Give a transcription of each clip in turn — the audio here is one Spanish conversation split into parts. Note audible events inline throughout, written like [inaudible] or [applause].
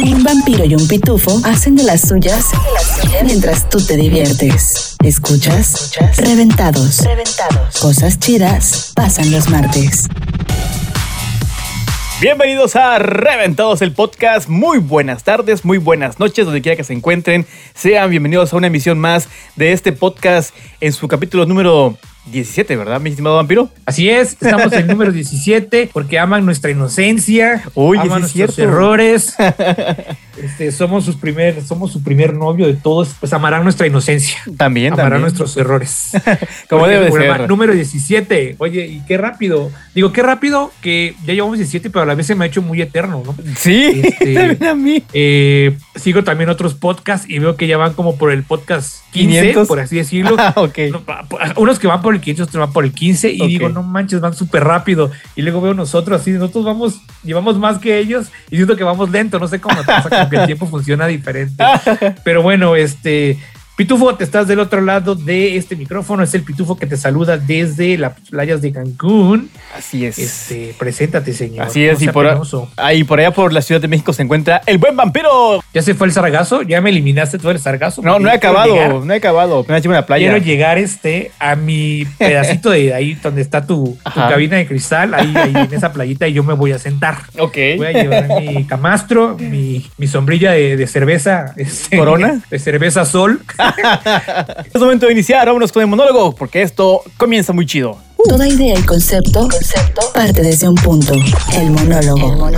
Un vampiro y un pitufo hacen de las suyas mientras tú te diviertes. ¿Escuchas? Reventados. Reventados. Cosas chidas pasan los martes. Bienvenidos a Reventados el podcast. Muy buenas tardes, muy buenas noches, donde quiera que se encuentren. Sean bienvenidos a una emisión más de este podcast en su capítulo número 17, ¿verdad, mi estimado vampiro? Así es, estamos en el número 17 porque aman nuestra inocencia, Uy, aman es nuestros cierto. errores. [laughs] Este, somos sus primer, somos su primer novio de todos, pues amarán nuestra inocencia. También, amarán también. nuestros errores. [laughs] Como debe ser. Número 17. Oye, y qué rápido. Digo, qué rápido que ya llevamos 17, pero a la vez se me ha hecho muy eterno, ¿no? Sí, Este- [laughs] también a mí. Eh, sigo también otros podcasts y veo que ya van como por el podcast 15, 500. por así decirlo. Ah, ok. No, pa- pa- unos que van por el 500, otros van por el 15 y digo, no manches, van súper rápido. Y luego veo nosotros así, nosotros vamos, llevamos más que ellos y siento que vamos lento, no sé cómo pasa, como que el tiempo funciona diferente. [laughs] Pero bueno, este... Pitufo, te estás del otro lado de este micrófono. Es el Pitufo que te saluda desde las playas de Cancún. Así es. Este, preséntate, señor. Así es, No y por, ahí por allá por la Ciudad de México se encuentra el buen vampiro. ¿Ya se fue el sargazo? ¿Ya me eliminaste tú el sargazo? No, no he acabado, llegar- no he acabado. Apenas llevo a la playa. Quiero llegar este a mi pedacito de ahí donde está tu, tu cabina de cristal, ahí, ahí en esa playita, y yo me voy a sentar. Ok. Voy a llevar mi camastro, mi, mi sombrilla de, de cerveza. este, ¿Corona? De cerveza sol. [laughs] Es momento de iniciar, vámonos con el monólogo, porque esto comienza muy chido. Toda idea y concepto, concepto parte desde un punto. El monólogo.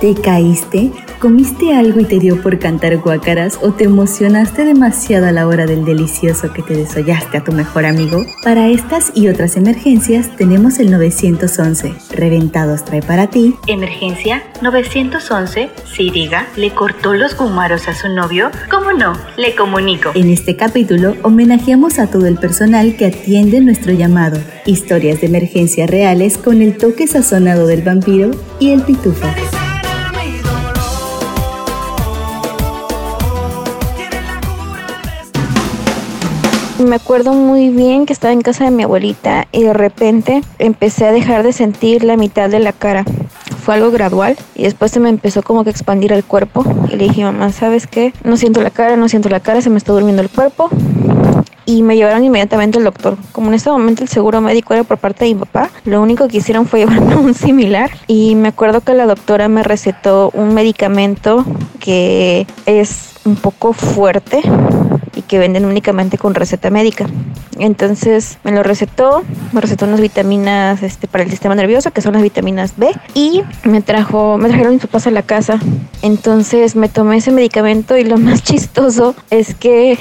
¿Te caíste? ¿Comiste algo y te dio por cantar guácaras o te emocionaste demasiado a la hora del delicioso que te desollaste a tu mejor amigo? Para estas y otras emergencias tenemos el 911. Reventados trae para ti. Emergencia 911. Siriga le cortó los gumaros a su novio. ¿Cómo no? Le comunico. En este capítulo homenajeamos a todo el personal que atiende nuestro llamado. Historias de emergencia reales con el toque sazonado del vampiro y el pitufo. Me acuerdo muy bien que estaba en casa de mi abuelita y de repente empecé a dejar de sentir la mitad de la cara. Fue algo gradual y después se me empezó como que a expandir el cuerpo y le dije, mamá, ¿sabes qué? No siento la cara, no siento la cara, se me está durmiendo el cuerpo. Y me llevaron inmediatamente al doctor. Como en ese momento el seguro médico era por parte de mi papá, lo único que hicieron fue [laughs] llevarme a un similar. Y me acuerdo que la doctora me recetó un medicamento que es un poco fuerte y que venden únicamente con receta médica. Entonces me lo recetó, me recetó unas vitaminas este, para el sistema nervioso, que son las vitaminas B, y me trajo, me trajeron mis papás a la casa. Entonces me tomé ese medicamento y lo [laughs] más chistoso es que,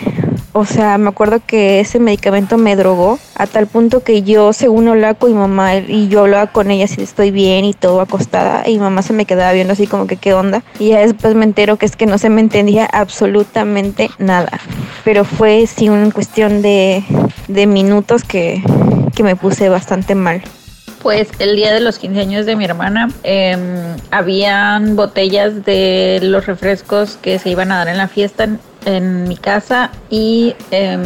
o sea, me acuerdo que ese medicamento me drogó a tal punto que yo, según hablaba con mi mamá y yo hablaba con ella si estoy bien y todo acostada, y mi mamá se me quedaba viendo así como que qué onda. Y ya después me entero que es que no se me entendía absolutamente nada pero fue sí una cuestión de, de minutos que, que me puse bastante mal. Pues el día de los 15 años de mi hermana, eh, habían botellas de los refrescos que se iban a dar en la fiesta en, mi casa y eh,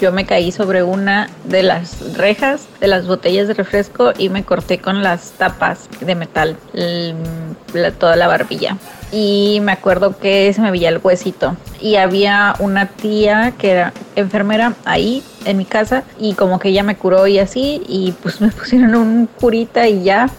yo me caí sobre una de las rejas de las botellas de refresco y me corté con las tapas de metal la- toda la barbilla. Y me acuerdo que se me veía el huesito. Y había una tía que era enfermera ahí en mi casa y como que ella me curó y así y pues me [laughs] pusieron un curita y ya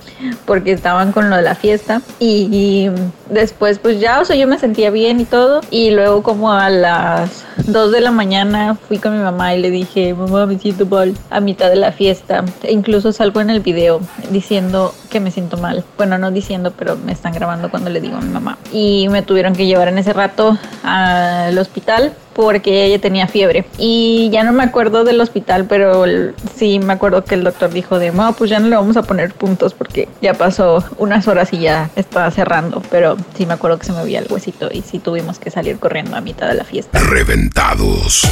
porque estaban con lo de la fiesta. Y, después pues ya o sea yo me sentía bien y todo. Y luego como a las 2 de la mañana fui con mi mamá y le dije mamá me siento mal a mitad de la fiesta E incluso salgo en el video diciendo que me siento mal. Bueno no diciendo pero me están grabando cuando le digo a mi mamá y me tuvieron que llevar en ese rato al hospital porque ella tenía fiebre. Y ya no me acuerdo del hospital, pero el- sí me acuerdo que el doctor dijo de, no, pues ya no le vamos a poner puntos porque ya pasó unas horas y ya estaba cerrando. Pero sí me acuerdo que se me veía el huesito y sí tuvimos que salir corriendo a mitad de la fiesta. Reventados.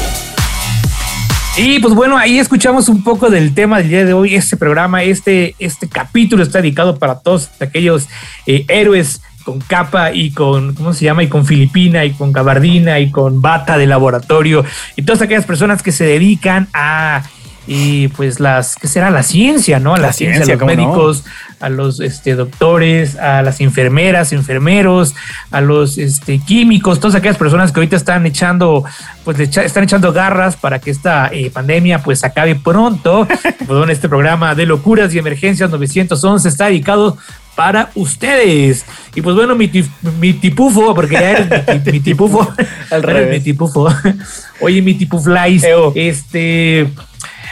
Y pues bueno, ahí escuchamos un poco del tema del día de hoy. Este programa, este, este capítulo está dedicado para todos aquellos eh, héroes con capa y con, ¿cómo se llama? Y con filipina y con gabardina y con bata de laboratorio y todas aquellas personas que se dedican a y pues las, ¿qué será? La ciencia, ¿no? A la, La ciencia, ciencia, a los médicos, a los este, doctores, a las enfermeras, enfermeros, a los este, químicos, todas aquellas personas que ahorita están echando, pues están echando garras para que esta eh, pandemia pues acabe pronto. [laughs] bueno, este programa de locuras y emergencias 911 está dedicado para ustedes. Y pues bueno, mi, tif- mi tipufo, porque ya eres mi, ti- mi tipufo. [laughs] Al revés. mi tipufo. Oye, mi tipuflies, Eo. este...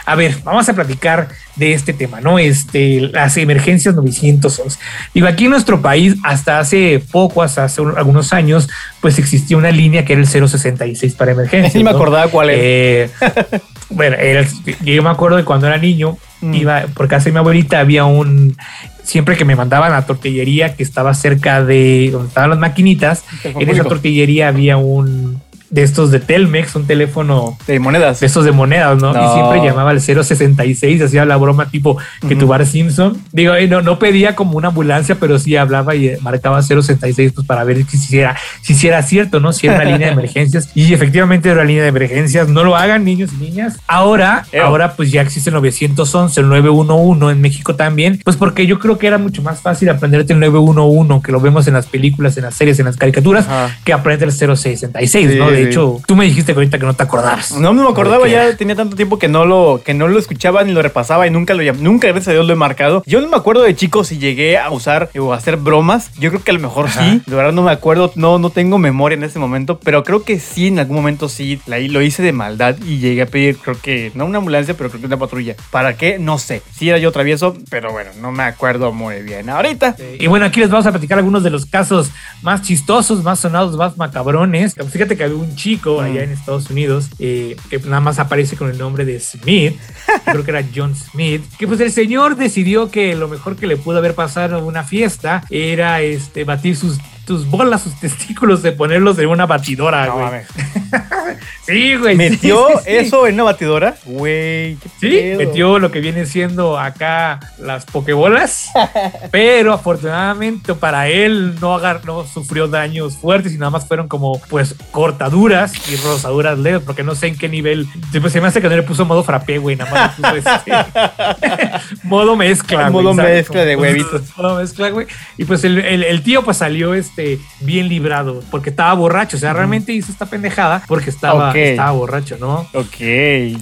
A ver, vamos a platicar de este tema, ¿no? Este, las emergencias 911. Digo, aquí en nuestro país, hasta hace poco, hasta hace un- algunos años, pues existía una línea que era el 066 para emergencias. [laughs] Ni me acordaba cuál era. Eh, [laughs] bueno, era- yo me acuerdo de cuando era niño, Mm. iba por casa de mi abuelita, había un. Siempre que me mandaban a tortillería que estaba cerca de donde estaban las maquinitas, en esa tortillería había un de estos de Telmex, un teléfono De monedas. de estos de monedas, ¿no? No. Y siempre llamaba al 066, hacía la broma tipo que tu bar Simpson. Digo, eh, no, no pedía como una ambulancia, pero sí hablaba y eh, marcaba 066 pues, para ver si, era, si sí era cierto, ¿no? Si era una línea de [laughs] emergencias. Y efectivamente era una línea de emergencias. No lo hagan, niños y niñas. Ahora, Eo. ahora pues ya existe el 911, el 911 en México también. Pues porque yo creo que era mucho más fácil aprenderte el 911, que lo vemos en las películas, en las series, en las caricaturas, que aprender el 066, ¿no? Sí, De hecho, tú me dijiste que ahorita que no te acordabas. No me acordaba, ya tenía tanto tiempo que no lo que no lo escuchaba ni lo repasaba y nunca lo nunca gracias a Dios lo he marcado. Yo no me acuerdo de chico si llegué a usar o a hacer bromas. Yo creo que a lo mejor sí. De verdad no me acuerdo, no no tengo memoria en ese momento, pero creo que sí en algún momento sí la, lo hice de maldad y llegué a pedir creo que no una ambulancia, pero creo que una patrulla. ¿Para qué? No sé. Sí era yo travieso, pero bueno, no me acuerdo muy bien. Ahorita Y bueno, aquí les vamos a platicar algunos de los casos más chistosos, más sonados, más macabrones. Fíjate que había un chico allá en Estados Unidos eh, que nada más aparece con el nombre de Smith. [laughs] Creo que era John Smith. Que pues el señor decidió que lo mejor que le pudo haber pasado en una fiesta era este batir sus tus bolas, sus testículos, de ponerlos en una batidora, no güey. [laughs] Sí, güey. ¿Metió sí, sí. eso en una batidora? Güey, Sí, pedo. metió lo que viene siendo acá las pokebolas, [laughs] pero afortunadamente para él no, agar- no sufrió daños fuertes y nada más fueron como pues cortaduras y rosaduras leves, porque no sé en qué nivel. Pues, se me hace que no le puso modo frappé, güey, nada más le puso este, [laughs] modo mezcla, güey. Modo ¿sabes? mezcla de huevitos. [laughs] Modo mezcla, güey. Y pues el, el- el tío pues salió este bien librado porque estaba borracho, o sea, realmente hizo esta pendejada porque estaba, Estaba borracho, ¿no? Ok.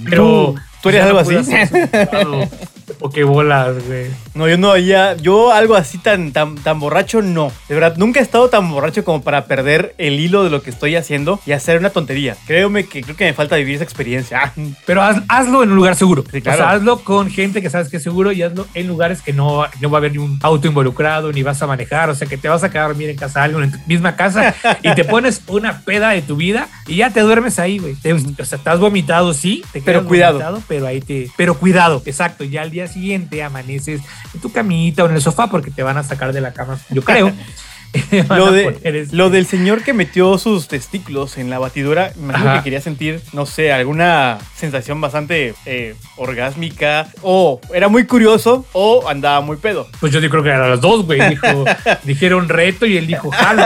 Pero. ¿Tú, ¿tú eres algo no así? Hacer eso. O qué bolas, güey. No, yo no, ya, yo algo así tan, tan, tan borracho no. De verdad, nunca he estado tan borracho como para perder el hilo de lo que estoy haciendo y hacer una tontería. Créeme que creo que me falta vivir esa experiencia. Ah, Pero haz- hazlo en un lugar seguro. Sí, claro. O sea, hazlo con gente que sabes que es seguro y hazlo en lugares que no, no va a haber ni un auto involucrado, ni vas a manejar. O sea, que te vas a quedar a dormir en casa alguien, en tu misma casa, [laughs] y te pones una peda de tu vida y ya te duermes ahí, güey. Te- O sea, estás vomitado, sí. Te Pero cuidado. vomitado, pero ahí te. Pero cuidado, exacto. Ya al día siguiente amaneces en tu camita o en el sofá porque te van a sacar de la cama, yo creo. [laughs] [laughs] Lo, de, este- lo del señor que metió sus testículos en la batidora, me imagino Ajá. que quería sentir, no sé, alguna sensación bastante eh, orgásmica, o era muy curioso, o andaba muy pedo. Pues yo creo que eran las dos, güey. Dijo, [laughs] dijeron reto y él dijo jalo.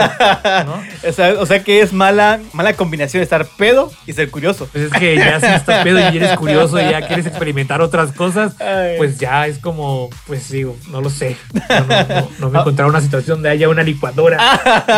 ¿no? [laughs] O sea, o sea que es mala, mala combinación estar pedo y ser curioso. Pues es que ya si estás pedo y eres curioso y ya quieres experimentar otras cosas, Ay. pues ya es como, pues digo, no lo sé. No, no, no, me he encontrado una situación donde haya una licuadora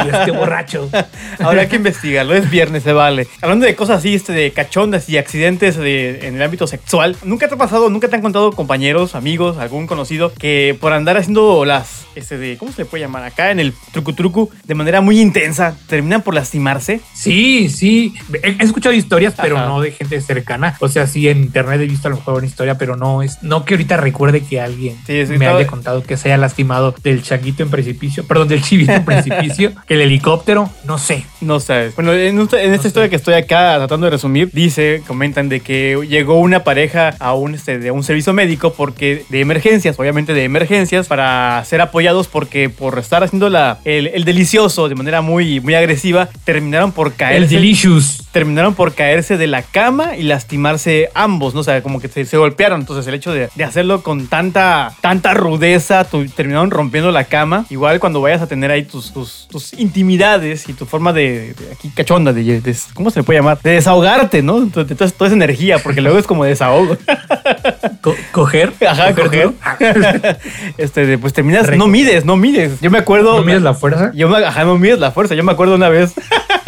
y esté borracho. [laughs] Ahora hay que investigarlo, es viernes, se vale. Hablando de cosas así, este, de cachondas y accidentes de- en el ámbito sexual, ¿nunca te ha pasado, nunca te han contado compañeros, amigos, algún conocido que por andar haciendo las, este, de, ¿cómo se le puede llamar? Acá en el trucu trucu, de manera muy intensa, terminan por lastimarse? Sí, sí. He, escuchado historias, pero Ajá. no de gente cercana. O sea, sí, en internet he visto a lo mejor una historia, pero no es, no que ahorita recuerde que alguien Sí, me haya contado que se haya lastimado del changuito en precipicio, perdón, del chivito en precipicio, que el helicóptero, no sé. No sabes. Bueno, en, esta- en esta sé. historia que estoy acá tratando de resumir, dice, comentan de que llegó una pareja a un, este, de un servicio médico porque de emergencias, obviamente de emergencias, para ser apoyados porque por estar haciendo la, el, el delicioso de manera muy, muy agresiva, terminaron por caer. El delicious. terminaron por caerse de la cama y lastimarse ambos, ¿no? O sea, como que se, se golpearon. Entonces el hecho de, de hacerlo con tanta, tanta rudeza, tu- terminaron rompiendo la cama. Igual cuando vayas a tener ahí tus, tus, tus intimidades y tu forma de, de aquí cachonda, de, de- ¿cómo se le puede llamar? De desahogarte, ¿no? De toda, esa energía, porque luego es como desahogo. [laughs] Co- coger. Ajá, coger. [laughs] este, pues terminas, Reco- no mides, no mides. Yo me acuerdo. ¿No mides la fuerza? Yo me, ajá, no mides la fuerza. Yo me acuerdo una vez.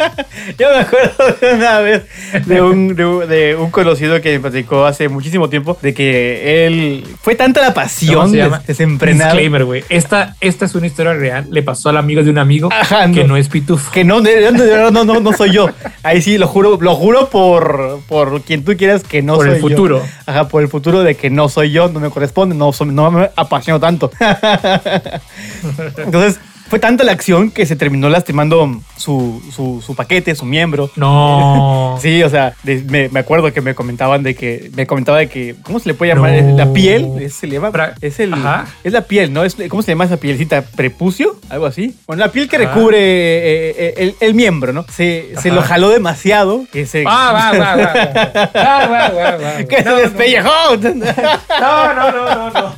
[laughs] yo me acuerdo de una vez de un, de, un- de un conocido que me platicó hace muchísimo tiempo de que él fue tanta la ¿Cómo pasión desenfrenada Disclaimer, güey. Esta, esta es una historia real. Le pasó al amigo de un amigo [laughs] Ajá, que no. no es pitufo. que no, verdad, no, no, no soy yo. Ahí sí, lo juro, lo juro por, por quien tú quieras que no Por soy el yo. futuro. Ajá, por el futuro de que no soy yo, no me corresponde, no, no me apasiono tanto. [laughs] Entonces, fue tanta la acción que se terminó lastimando su, su, su paquete, su miembro. No. [laughs] Sí, o sea, de- me, me acuerdo que me comentaban de que, me comentaba de que, ¿cómo se le puede llamar? No. La piel, se le llama, es el, Ajá. es la piel, ¿no? Es, ¿Cómo se llama esa pielcita? ¿Prepucio? Algo así. Bueno, la piel que Ajá. recubre eh, eh, el, el miembro, ¿no? Se, se lo jaló demasiado, que se, Ah, va, va, va, va. Va, [laughs] va, va, va. que se No, no. despellejó. [laughs] No, no, no, no, no.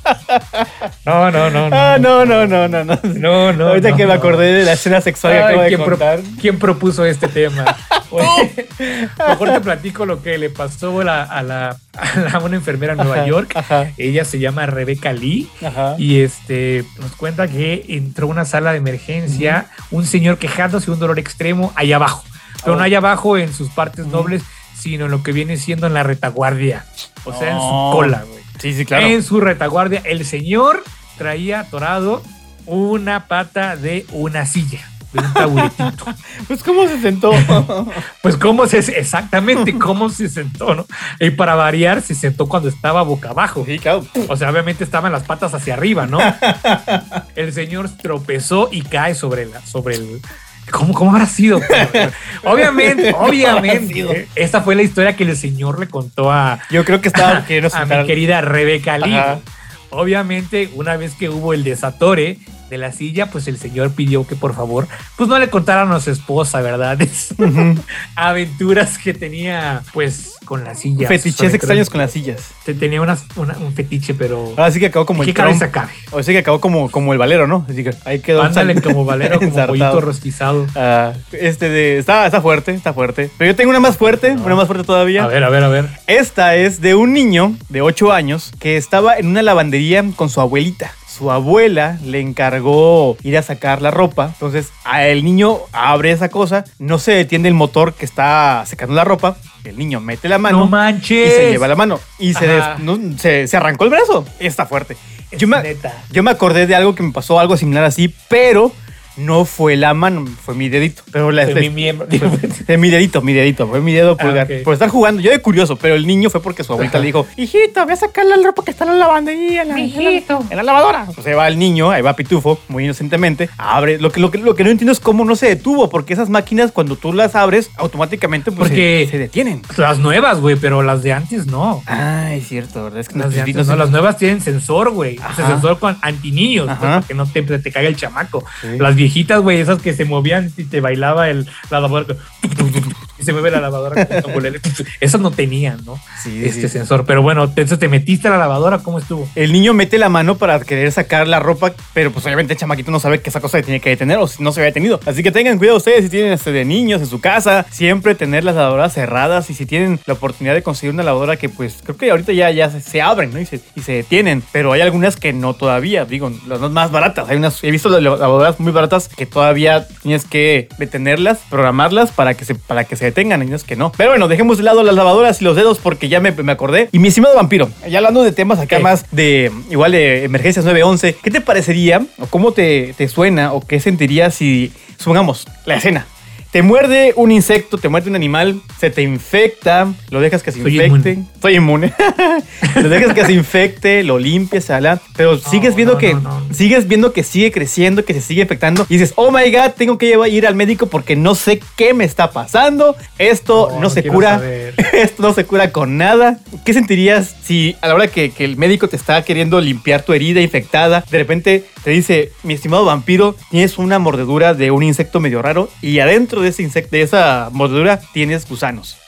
No, no, no, no. Ah, no, no, no, no, no. No, no, Ahorita no, que me acordé de la escena sexual que acabo de ¿quién, pro- contar. quién propuso este tema? [laughs] Oye, mejor te platico lo que le pasó a, la, a, la, a la- una enfermera en Nueva Ajá, York. ajá. Ella se llama Rebeca Lee. Ajá. Y este nos cuenta que entró a una sala de emergencia un señor quejándose de un dolor extremo allá abajo. Pero Oh. no allá abajo en sus partes nobles, sino en lo que viene siendo en la retaguardia. O sea, en su cola, güey. Sí, sí, claro. En su retaguardia, el señor traía atorado una pata de una silla, de un taburetito. [laughs] Pues, ¿cómo se sentó? [laughs] Pues cómo se, exactamente cómo se sentó, ¿no? Y para variar, se sentó cuando estaba boca abajo. sí, claro. O sea, obviamente estaban las patas hacia arriba, ¿no? [laughs] El señor tropezó y cae sobre la, sobre el. ¿Cómo, cómo habrá sido? [laughs] obviamente, obviamente. sido? Esta fue la historia que el señor le contó a, Yo creo que estaba [laughs] a mi querida Rebeca Lee. Ajá. Obviamente, una vez que hubo el desatore de la silla, pues el señor pidió que por favor, pues no le contaran a su esposa, ¿verdad? [laughs] Es- aventuras que tenía, pues, con la silla. Fetiches extraños con las sillas. Te- Tenía unas- una- un fetiche, pero... Ahora sí que acabó como ¿En el qué cabeza cabe? O sí que acabó como, como el valero, ¿no? Así que ahí quedó. Ándale como valero, [laughs] como pollito rostizado. Ah, este de. Está, está fuerte, está fuerte. Pero yo tengo una más fuerte, una más fuerte todavía. A ver, a ver, a ver. Esta es de un niño de 8 años que estaba en una lavandería con su abuelita. Su abuela le encargó ir a sacar la ropa. Entonces, el niño abre esa cosa, no se detiene el motor que está secando la ropa. El niño mete la mano No y manches. se lleva la mano. Y se, Ajá. des- no, se, se arrancó el brazo. Está fuerte. Yo me, yo me acordé de algo que me pasó, algo similar así, pero no fue la mano, fue mi dedito. Pero la, Fue mi miembro. fue mi dedito, mi dedito, fue mi dedo Ah. Por estar jugando, yo de curioso, pero el niño fue porque su abuelita Ajá. le dijo, hijito, voy a sacar la ropa que está en la lavandería, en la, en la- en la lavadora. Pues ahí va el niño, ahí va Pitufo, muy inocentemente, abre. Lo que, lo, que, lo que no entiendo es cómo no se detuvo, porque esas máquinas, cuando tú las abres, automáticamente pues, Porque- se, se detienen. Las nuevas, güey, pero las de antes no. Ah, es cierto, ¿verdad? Es que Las de no- antes no las nuevas tienen sensor, güey. O sea, sensor con antiniños, pues, para que no te, te caiga el chamaco. Sí. Las viejitas, güey, esas que se movían y te bailaba el, la lavadora. Y se mueve la lavadora con [laughs] tambolele. Esas no tenían, ¿no? Sí, este sí. sensor. Pero bueno, te, entonces te metiste a la lavadora, ¿cómo estuvo? El niño mete la mano para querer sacar la ropa, pero pues obviamente el chamaquito no sabe que esa cosa se tiene que detener o si no se había detenido. Así que tengan cuidado ustedes si tienen este de niños en su casa, siempre tener las lavadoras cerradas y si tienen la oportunidad de conseguir una lavadora que pues creo que ahorita ya, ya se, se abren ¿no? y, se, y se detienen, pero hay algunas que no todavía, digo, las más baratas. Hay unas, he visto las lavadoras muy baratas que todavía tienes que detenerlas, programarlas para que se, para que se detengan, y unas que no. Pero bueno, dejemos de lado las lavadoras y los dedos porque ya me, me acordé. Y mi estimado vampiro, ya hablando de temas acá ¿Qué? más de igual de emergencias 911, ¿qué te parecería o cómo te, te suena o qué sentirías si, supongamos, la escena? Te muerde un insecto, te muerde un animal, se te infecta, lo dejas que se Soy infecte. Soy inmune. [laughs] lo dejas que se infecte, lo limpias, ala, pero sigues viendo no, que no, sigues viendo que sigue creciendo, que se sigue infectando y dices, "Oh my god, tengo que llevar, ir al médico porque no sé qué me está pasando. Esto No, se cura." saber. [laughs] Esto no se cura con nada. ¿Qué sentirías si a la hora que, que el médico te está queriendo limpiar tu herida infectada, de repente te dice, mi estimado vampiro, tienes una mordedura de un insecto medio raro y adentro de ese insecto, de esa mordedura tienes gusanos.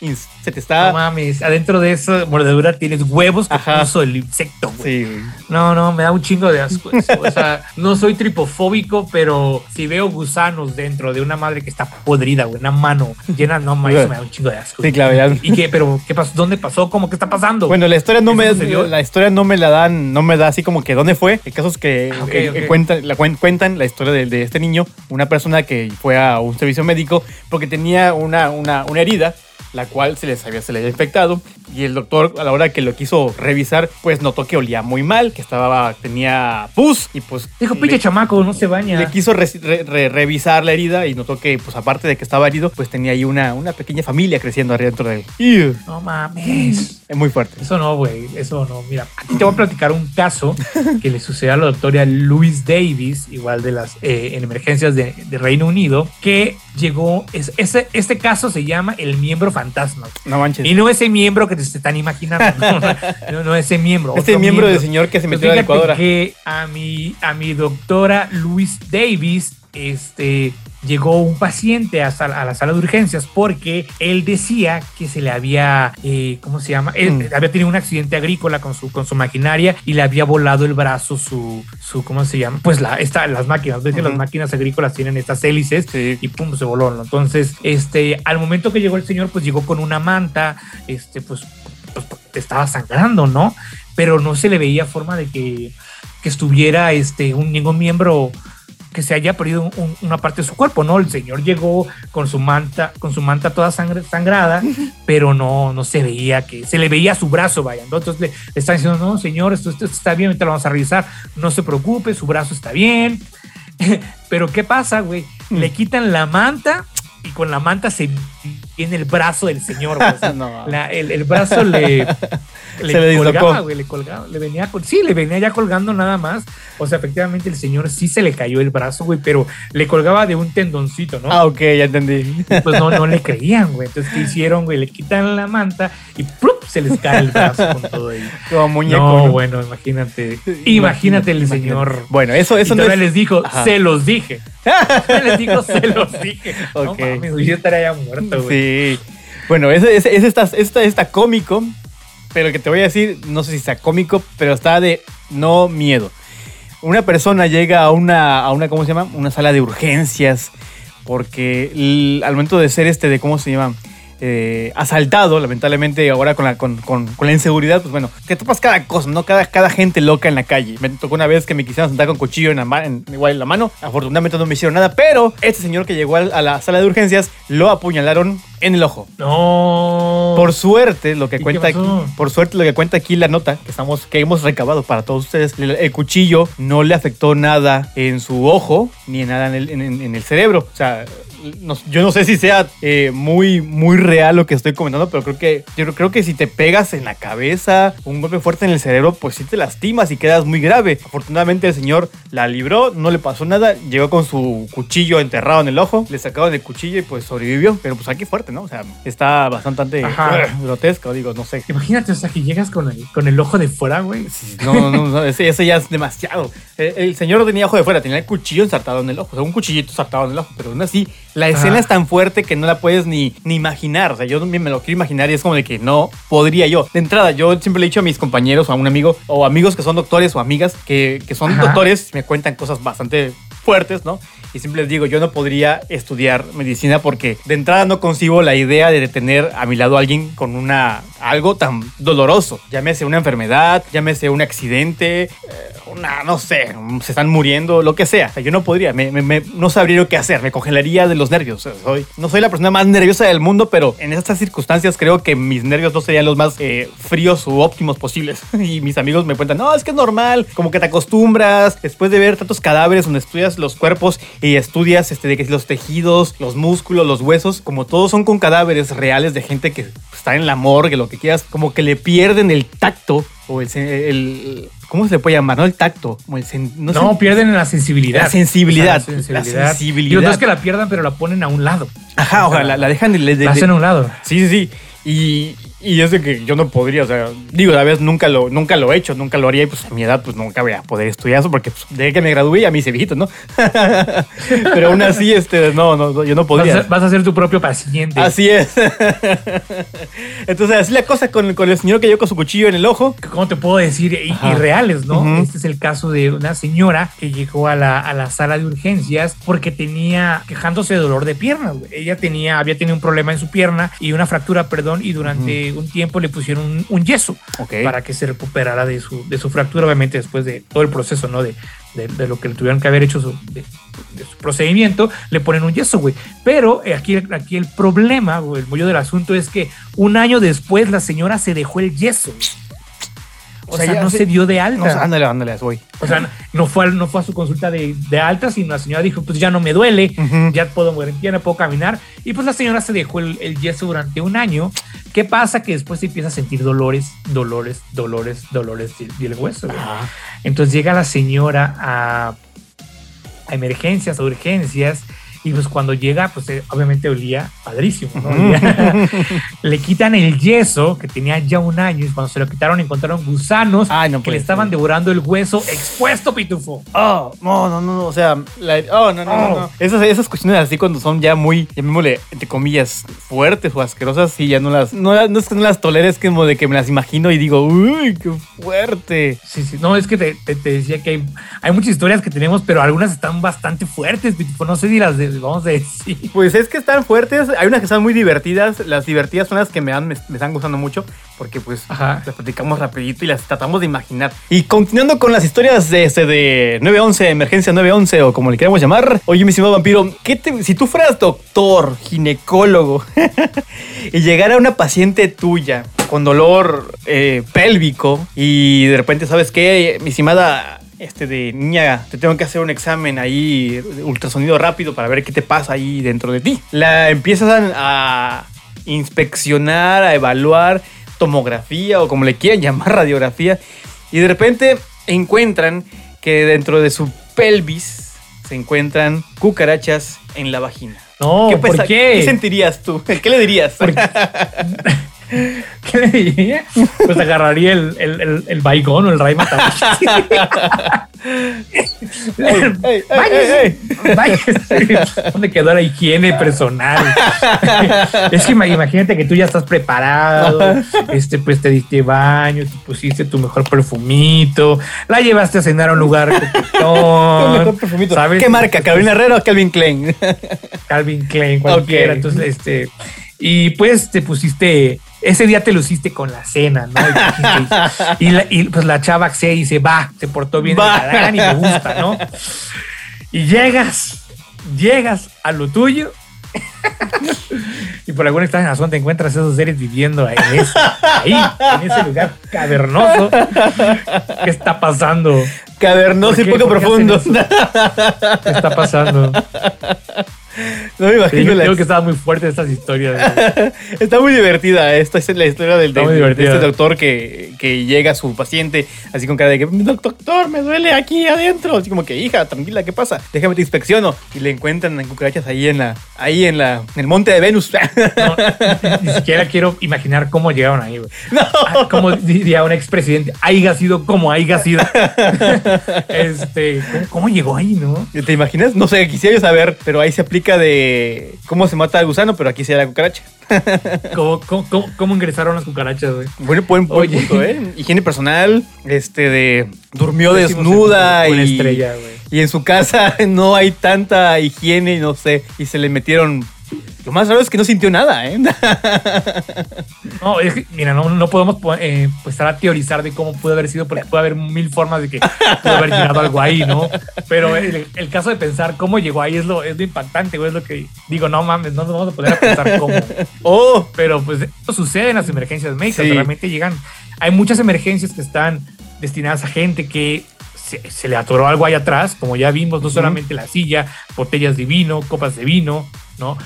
Se te está... No mames, adentro de esa mordedura tienes huevos que Ajá. puso el insecto, güey. Sí, güey. No, no, me da un chingo de asco eso. O sea, [laughs] no soy tripofóbico, pero si veo gusanos dentro de una madre que está podrida, güey, una mano llena, no, ma, eso me da un chingo de asco. Sí, claro, ya. ¿Y qué? ¿Pero qué pasó? ¿Dónde pasó? ¿Cómo? ¿Qué está pasando? Bueno, la historia no ¿Eso me sucedió? la historia no me la dan, no me da así como que dónde fue. El caso es que Ah, ok, eh, ok. eh, cuentan, la, cuen- cuentan la historia de, de este niño, una persona que fue a un servicio médico porque tenía una, una, una herida la cual se les había, se había infectado y el doctor a la hora que lo quiso revisar pues notó que olía muy mal, que estaba tenía pus y pues Dijo, pinche chamaco, no se baña. le quiso re- re- re- revisar la herida y notó que, pues aparte de que estaba herido, pues tenía ahí una, una pequeña familia creciendo adentro de él. No mames. Es muy fuerte. Eso no, güey, eso no. Mira, aquí te voy a platicar un caso [laughs] que le sucedió a la doctora Louise Davis, igual de las eh, en emergencias de, de Reino Unido, que llegó, es, ese, este caso se llama el miembro fantasma. No manches. Y no ese miembro que te se están imaginando, no, [laughs] no, no ese miembro. otro miembro del señor que se metió a la licuadora. que a mi, a mi doctora Louise Davis, este, llegó un paciente a, sal- a la sala de urgencias porque él decía que se le había, eh, ¿cómo se llama? Él Mm. había tenido un accidente agrícola con su, con su maquinaria y le había volado el brazo su, su ¿cómo se llama? Pues la, esta, las máquinas, ves que las máquinas agrícolas tienen estas hélices Sí. y pum, se voló. ¿no? Entonces, este, al momento que llegó el señor, pues llegó con una manta, este, pues, pues te estaba sangrando, ¿no? Pero no se le veía forma de que, que estuviera este, un, ningún miembro que se haya perdido un- una parte de su cuerpo, ¿no? El señor llegó con su manta, con su manta toda sangre, sangrada, pero no, no se veía que, se le veía su brazo, vaya, ¿no? Entonces le, le están diciendo, no, señor, esto, esto está bien, ahorita lo vamos a revisar, no se preocupe, su brazo está bien. [laughs] pero ¿qué pasa, güey? Le quitan la manta y con la manta se viene el brazo del señor, güey. [laughs] O sea, No. la- el, el brazo le, [laughs] Se le colgaba, güey, le colgaba, le venía, sí, le venía ya colgando nada más. O sea, efectivamente el señor sí se le cayó el brazo, güey, pero le colgaba de un tendoncito, ¿no? Ah, ok, ya entendí. Pues no, no le creían, güey. Entonces, ¿qué hicieron, güey? Le quitan la manta y ¡plup! se les cae el brazo con todo ahí. [laughs] Como muñeco. no, ¿no? bueno, imagínate. Imagínate el Imagínate. señor. Bueno, eso, eso y no es. les dijo, Ajá. se los dije. [laughs] Les dijo, se los dije. Ok. No mames, yo estaría ya muerto, güey. Sí. Bueno, ese, ese, ese está, esta está cómico, pero que te voy a decir, no sé si está cómico, pero está de no miedo. Una persona llega a una, a una ¿cómo se llama? Una sala de urgencias, porque al momento de ser este, de ¿cómo se llama? Eh, asaltado, lamentablemente ahora con la, inseguridad, pues bueno, te topas cada cosa, ¿no? Cada, gente loca en la calle. Me tocó una vez que me quisieron sentar con cuchillo en la, igual en la mano. Afortunadamente no me hicieron nada, pero este señor que llegó a la sala de urgencias lo apuñalaron en el ojo. No. Por suerte, lo que ¿Y qué cuenta aquí, por suerte lo que cuenta aquí la nota que estamos, que hemos recabado para todos ustedes, el, el cuchillo no le afectó nada en su ojo ni en nada en el, en- en- en el cerebro. O sea, no- yo no sé si sea eh, muy, muy real lo que estoy comentando, pero creo que yo creo que si te pegas en la cabeza, un golpe fuerte en el cerebro, pues sí te lastimas y quedas muy grave. Afortunadamente el señor la libró, no le pasó nada, llegó con su cuchillo enterrado en el ojo, le sacaron el cuchillo y pues sobrevivió. Pero pues aquí fuerte, ¿no? O sea, está bastante Ajá. [laughs] grotesco, digo, no sé. Imagínate, o sea, que llegas con el, con el ojo de fuera, güey. No, no, no, no, ese, ese ya es demasiado. El, el señor no tenía ojo de fuera, tenía el cuchillo ensartado en el ojo, o sea, un cuchillito ensartado en el ojo, pero aún así, la escena es tan fuerte que no la puedes ni, ni imaginar. O sea, yo me lo quiero imaginar y es como de que no podría yo. De entrada, yo siempre le he dicho a mis compañeros o a un amigo, o amigos que son doctores o amigas que, que son Ajá. doctores, me cuentan cosas bastante fuertes, ¿no? Y siempre les digo, yo no podría estudiar medicina porque de entrada no concibo la idea de tener a mi lado a alguien con una algo tan doloroso. Llámese una enfermedad, llámese un accidente, eh, una, no sé, se están muriendo, lo que sea. O sea, yo no podría, me, me- me- no sabría lo que hacer, me congelaría de los nervios. Soy, no soy la persona más nerviosa del mundo, pero en estas circunstancias creo que mis nervios no serían los más eh, fríos u óptimos posibles. [laughs] Y mis amigos me cuentan, no, es que es normal, como que te acostumbras, después de ver tantos cadáveres donde estudias los cuerpos y estudias este, de los tejidos, los músculos, los huesos, como todos son con cadáveres reales de gente que está en la morgue, lo que quieras, como que le pierden el tacto o el- ¿cómo se le puede llamar? No el tacto, como el sen- no pierden la sensibilidad. La sensibilidad, la sensibilidad. sensibilidad. Digo, no es que la pierdan, pero la ponen a un lado. Ajá, O sea, la, la dejan de, de- La hacen a un lado. Sí, sí, sí. Y, Y es de que yo no podría, o sea, digo, a veces nunca lo, nunca lo he hecho, nunca lo haría y pues a mi edad pues nunca voy a poder estudiar eso porque pues, desde que me gradué ya me hice viejito, ¿no? [laughs] Pero aún así, este, no, no, yo no podría. Vas a, vas a ser tu propio paciente. Así es. [laughs] Entonces, así la cosa con, con el señor que llegó con su cuchillo en el ojo. ¿Cómo te puedo decir? I-. Irreales, ¿no? Este es el caso de una señora que llegó a la, a la sala de urgencias porque tenía, quejándose de dolor de pierna. Ella tenía, había tenido un problema en su pierna y una fractura, perdón, y durante un tiempo le pusieron un, un yeso para que se recuperara de su, de su fractura, obviamente después de todo el proceso, ¿no? De, de, de lo que le tuvieron que haber hecho su, de, de su procedimiento, le ponen un yeso, güey. Pero eh, aquí, aquí el problema, güey, el mollo del asunto es que un año después la señora se dejó el yeso. O, O sea, sea, no se- se dio de No, alta. ándale, ándale, voy. o sea, no fue, no fue a su consulta de, de alta, sino la señora dijo, pues ya no me duele, Ujú. ya puedo mover en pierna, puedo caminar. Y pues la señora se dejó el, el yeso durante un año. ¿Qué pasa? Que después se empieza a sentir dolores, dolores, dolores, dolores del, hueso. Ajá. Entonces llega la señora a, a emergencias, a urgencias, y pues cuando llega, pues eh, obviamente olía padrísimo, ¿no? Olía- [laughs] le quitan el yeso, que tenía ya un año, y cuando se lo quitaron encontraron gusanos Ay, no que le estaban ser. devorando el hueso expuesto, pitufo. Oh, no, no, no, no, o sea, la- oh, no, no, no, no. Esas, esas cuestiones así cuando son ya muy, llamémosle, entre comillas, fuertes o asquerosas, sí, ya no las, no, no es que no las toleres, que como de que me las imagino y digo, uy, qué fuerte. Sí, sí, no, es que te, te- te decía que hay, hay muchas historias que tenemos, pero algunas están bastante fuertes, pitufo. No sé si las de- vamos a decir. [laughs] Pues es que están fuertes, hay unas que están muy divertidas, las divertidas son las que me, han, me, me están gustando mucho, porque pues Ajá. las platicamos rapidito y las tratamos de imaginar. Y continuando con las historias de, este, de 911, emergencia 911 o como le queramos llamar, oye mi estimado vampiro, ¿qué te- si tú fueras doctor, ginecólogo [laughs] y llegara una paciente tuya con dolor eh, pélvico y de repente, ¿sabes qué? Mi estimada este de niña, te tengo que hacer un examen ahí, ultrasonido rápido para ver qué te pasa ahí dentro de ti. La empiezas a inspeccionar, a evaluar tomografía o como le quieran llamar [laughs] radiografía y de repente encuentran que dentro de su pelvis se encuentran cucarachas en la vagina. No, ¿Qué, ¿por qué? ¿Qué sentirías tú? [laughs] ¿Qué le dirías? [laughs] [laughs] ¿Qué le diría? Pues agarraría el, el, el, el baigón o el ray [laughs] váyase. [laughs] ¿Dónde quedó la higiene personal? es que ima- imagínate que tú ya estás preparado, este, pues te diste baño, te pusiste tu mejor perfumito, la llevaste a cenar a un lugar coquetón. ¿sabes? ¿Qué marca? ¿Carolina Herrera o Calvin Klein? Calvin Klein, cualquiera. Entonces, este, y pues te pusiste, ese día te luciste con la cena, ¿no? Y, dijiste- [laughs] y la- y, pues la chava y dice, va, se portó bien el y me gusta, ¿no? Y llegas, llegas a lo tuyo. [laughs] y por alguna extraña razón te encuentras esos seres viviendo en ese, ahí, en ese lugar cavernoso. ¿Qué está pasando? Cavernoso y poco ¿Por qué hacen profundo. ¿Qué está pasando? [laughs] No me imagino digo, la- digo que estaban muy fuertes estas historias. [laughs] Está muy divertida. Esta es la historia del, de, este doctor que, que llega a su paciente así con cara de que, doctor, me duele aquí adentro. Así como que, hija, tranquila, ¿qué pasa? Déjame te inspecciono. Y le encuentran en cucarachas ahí en la, ahí en la, en el monte de Venus. No, ni, ni siquiera quiero imaginar cómo llegaron ahí, güey. [laughs] no. Ah, Como diría un expresidente, haya sido como haya sido. este, ¿cómo, cómo llegó ahí, no? ¿Te imaginas? No sé, quisiera yo saber, pero ahí se aplica de cómo se mata al gusano, pero aquí se da la cucaracha. [laughs] ¿Cómo, cómo, cómo- cómo ingresaron las cucarachas, güey? Bueno, buen, buen Oye. punto, ¿eh? Higiene personal, este de durmió desnuda una y, estrella, güey. y en su casa [laughs] no hay tanta higiene, no sé, y se le metieron. Lo más raro es que no sintió nada, ¿eh? [laughs] No, es que, mira, no, no podemos po- eh, pues, estar a teorizar de cómo pudo haber sido, porque puede haber mil formas de que pudo haber llegado algo ahí, ¿no? Pero el, el caso de pensar cómo llegó ahí es lo, es lo impactante, güey, es lo que digo, no mames, no nos vamos a poner a pensar cómo. [laughs] oh, Pero pues esto sucede en las emergencias médicas. Sí. Realmente llegan. Hay muchas emergencias que están destinadas a gente que se, se le atoró algo ahí atrás, como ya vimos, no solamente la silla, botellas de vino, copas de vino, ¿no?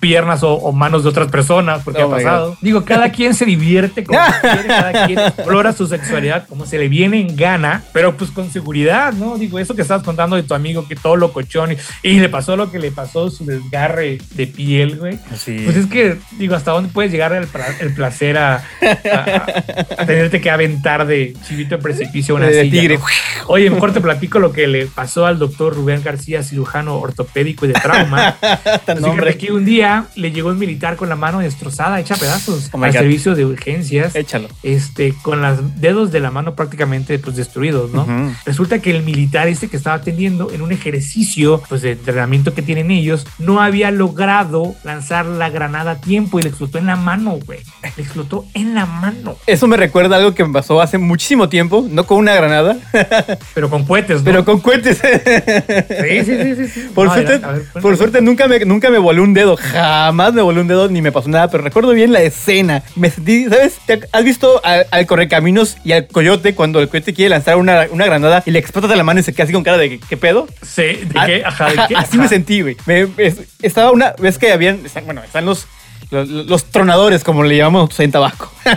Piernas o, o manos de otras personas, porque Oh ha pasado. Digo, cada [laughs] quien se divierte como [laughs] quiere, cada quien explora su sexualidad como se le viene en gana, pero pues con seguridad, ¿no? Digo, eso que estabas contando de tu amigo que todo locochón y, y le pasó lo que le pasó, su desgarre de piel, güey. Sí. Pues es que, digo, ¿hasta dónde puedes llegar el, placer a, a- a tenerte que aventar de chivito en precipicio a una De silla, tigre. ¿no? Oye, mejor te platico lo que le pasó al doctor Rubén García, cirujano ortopédico y de trauma. [laughs] Tan. Fíjate que un día le llegó un militar con la mano destrozada, hecha pedazos, Oh al God. servicio de urgencias, Échalo. este, con los dedos de la mano prácticamente pues, destruidos, ¿no? Resulta que el militar este que estaba atendiendo en un ejercicio pues, de entrenamiento que tienen ellos, no había logrado lanzar la granada a tiempo y le explotó en la mano, güey. Le explotó en la mano. Eso me recuerda a algo que me pasó hace muchísimo tiempo, no con una granada, [laughs] Pero con cohetes, ¿no? pero con cohetes. Sí, sí, sí, sí. Por, No, suerte, adelante, a ver, por suerte nunca me, nunca me voló un dedo, jamás me voló un dedo ni me pasó nada, pero recuerdo bien la escena. Me sentí, ¿sabes? ¿Te- ¿Has visto al, al correcaminos y al coyote cuando el coyote quiere lanzar una, una granada y le explota de la mano y se queda así con cara de ¿qué pedo? Sí, ¿de Ah, qué? Ajá, ¿de ajá, qué? Así me sentí, güey. Me- es- estaba una vez que habían, bueno, están los, los, los tronadores, como le llamamos en Tabasco. Sí. [laughs]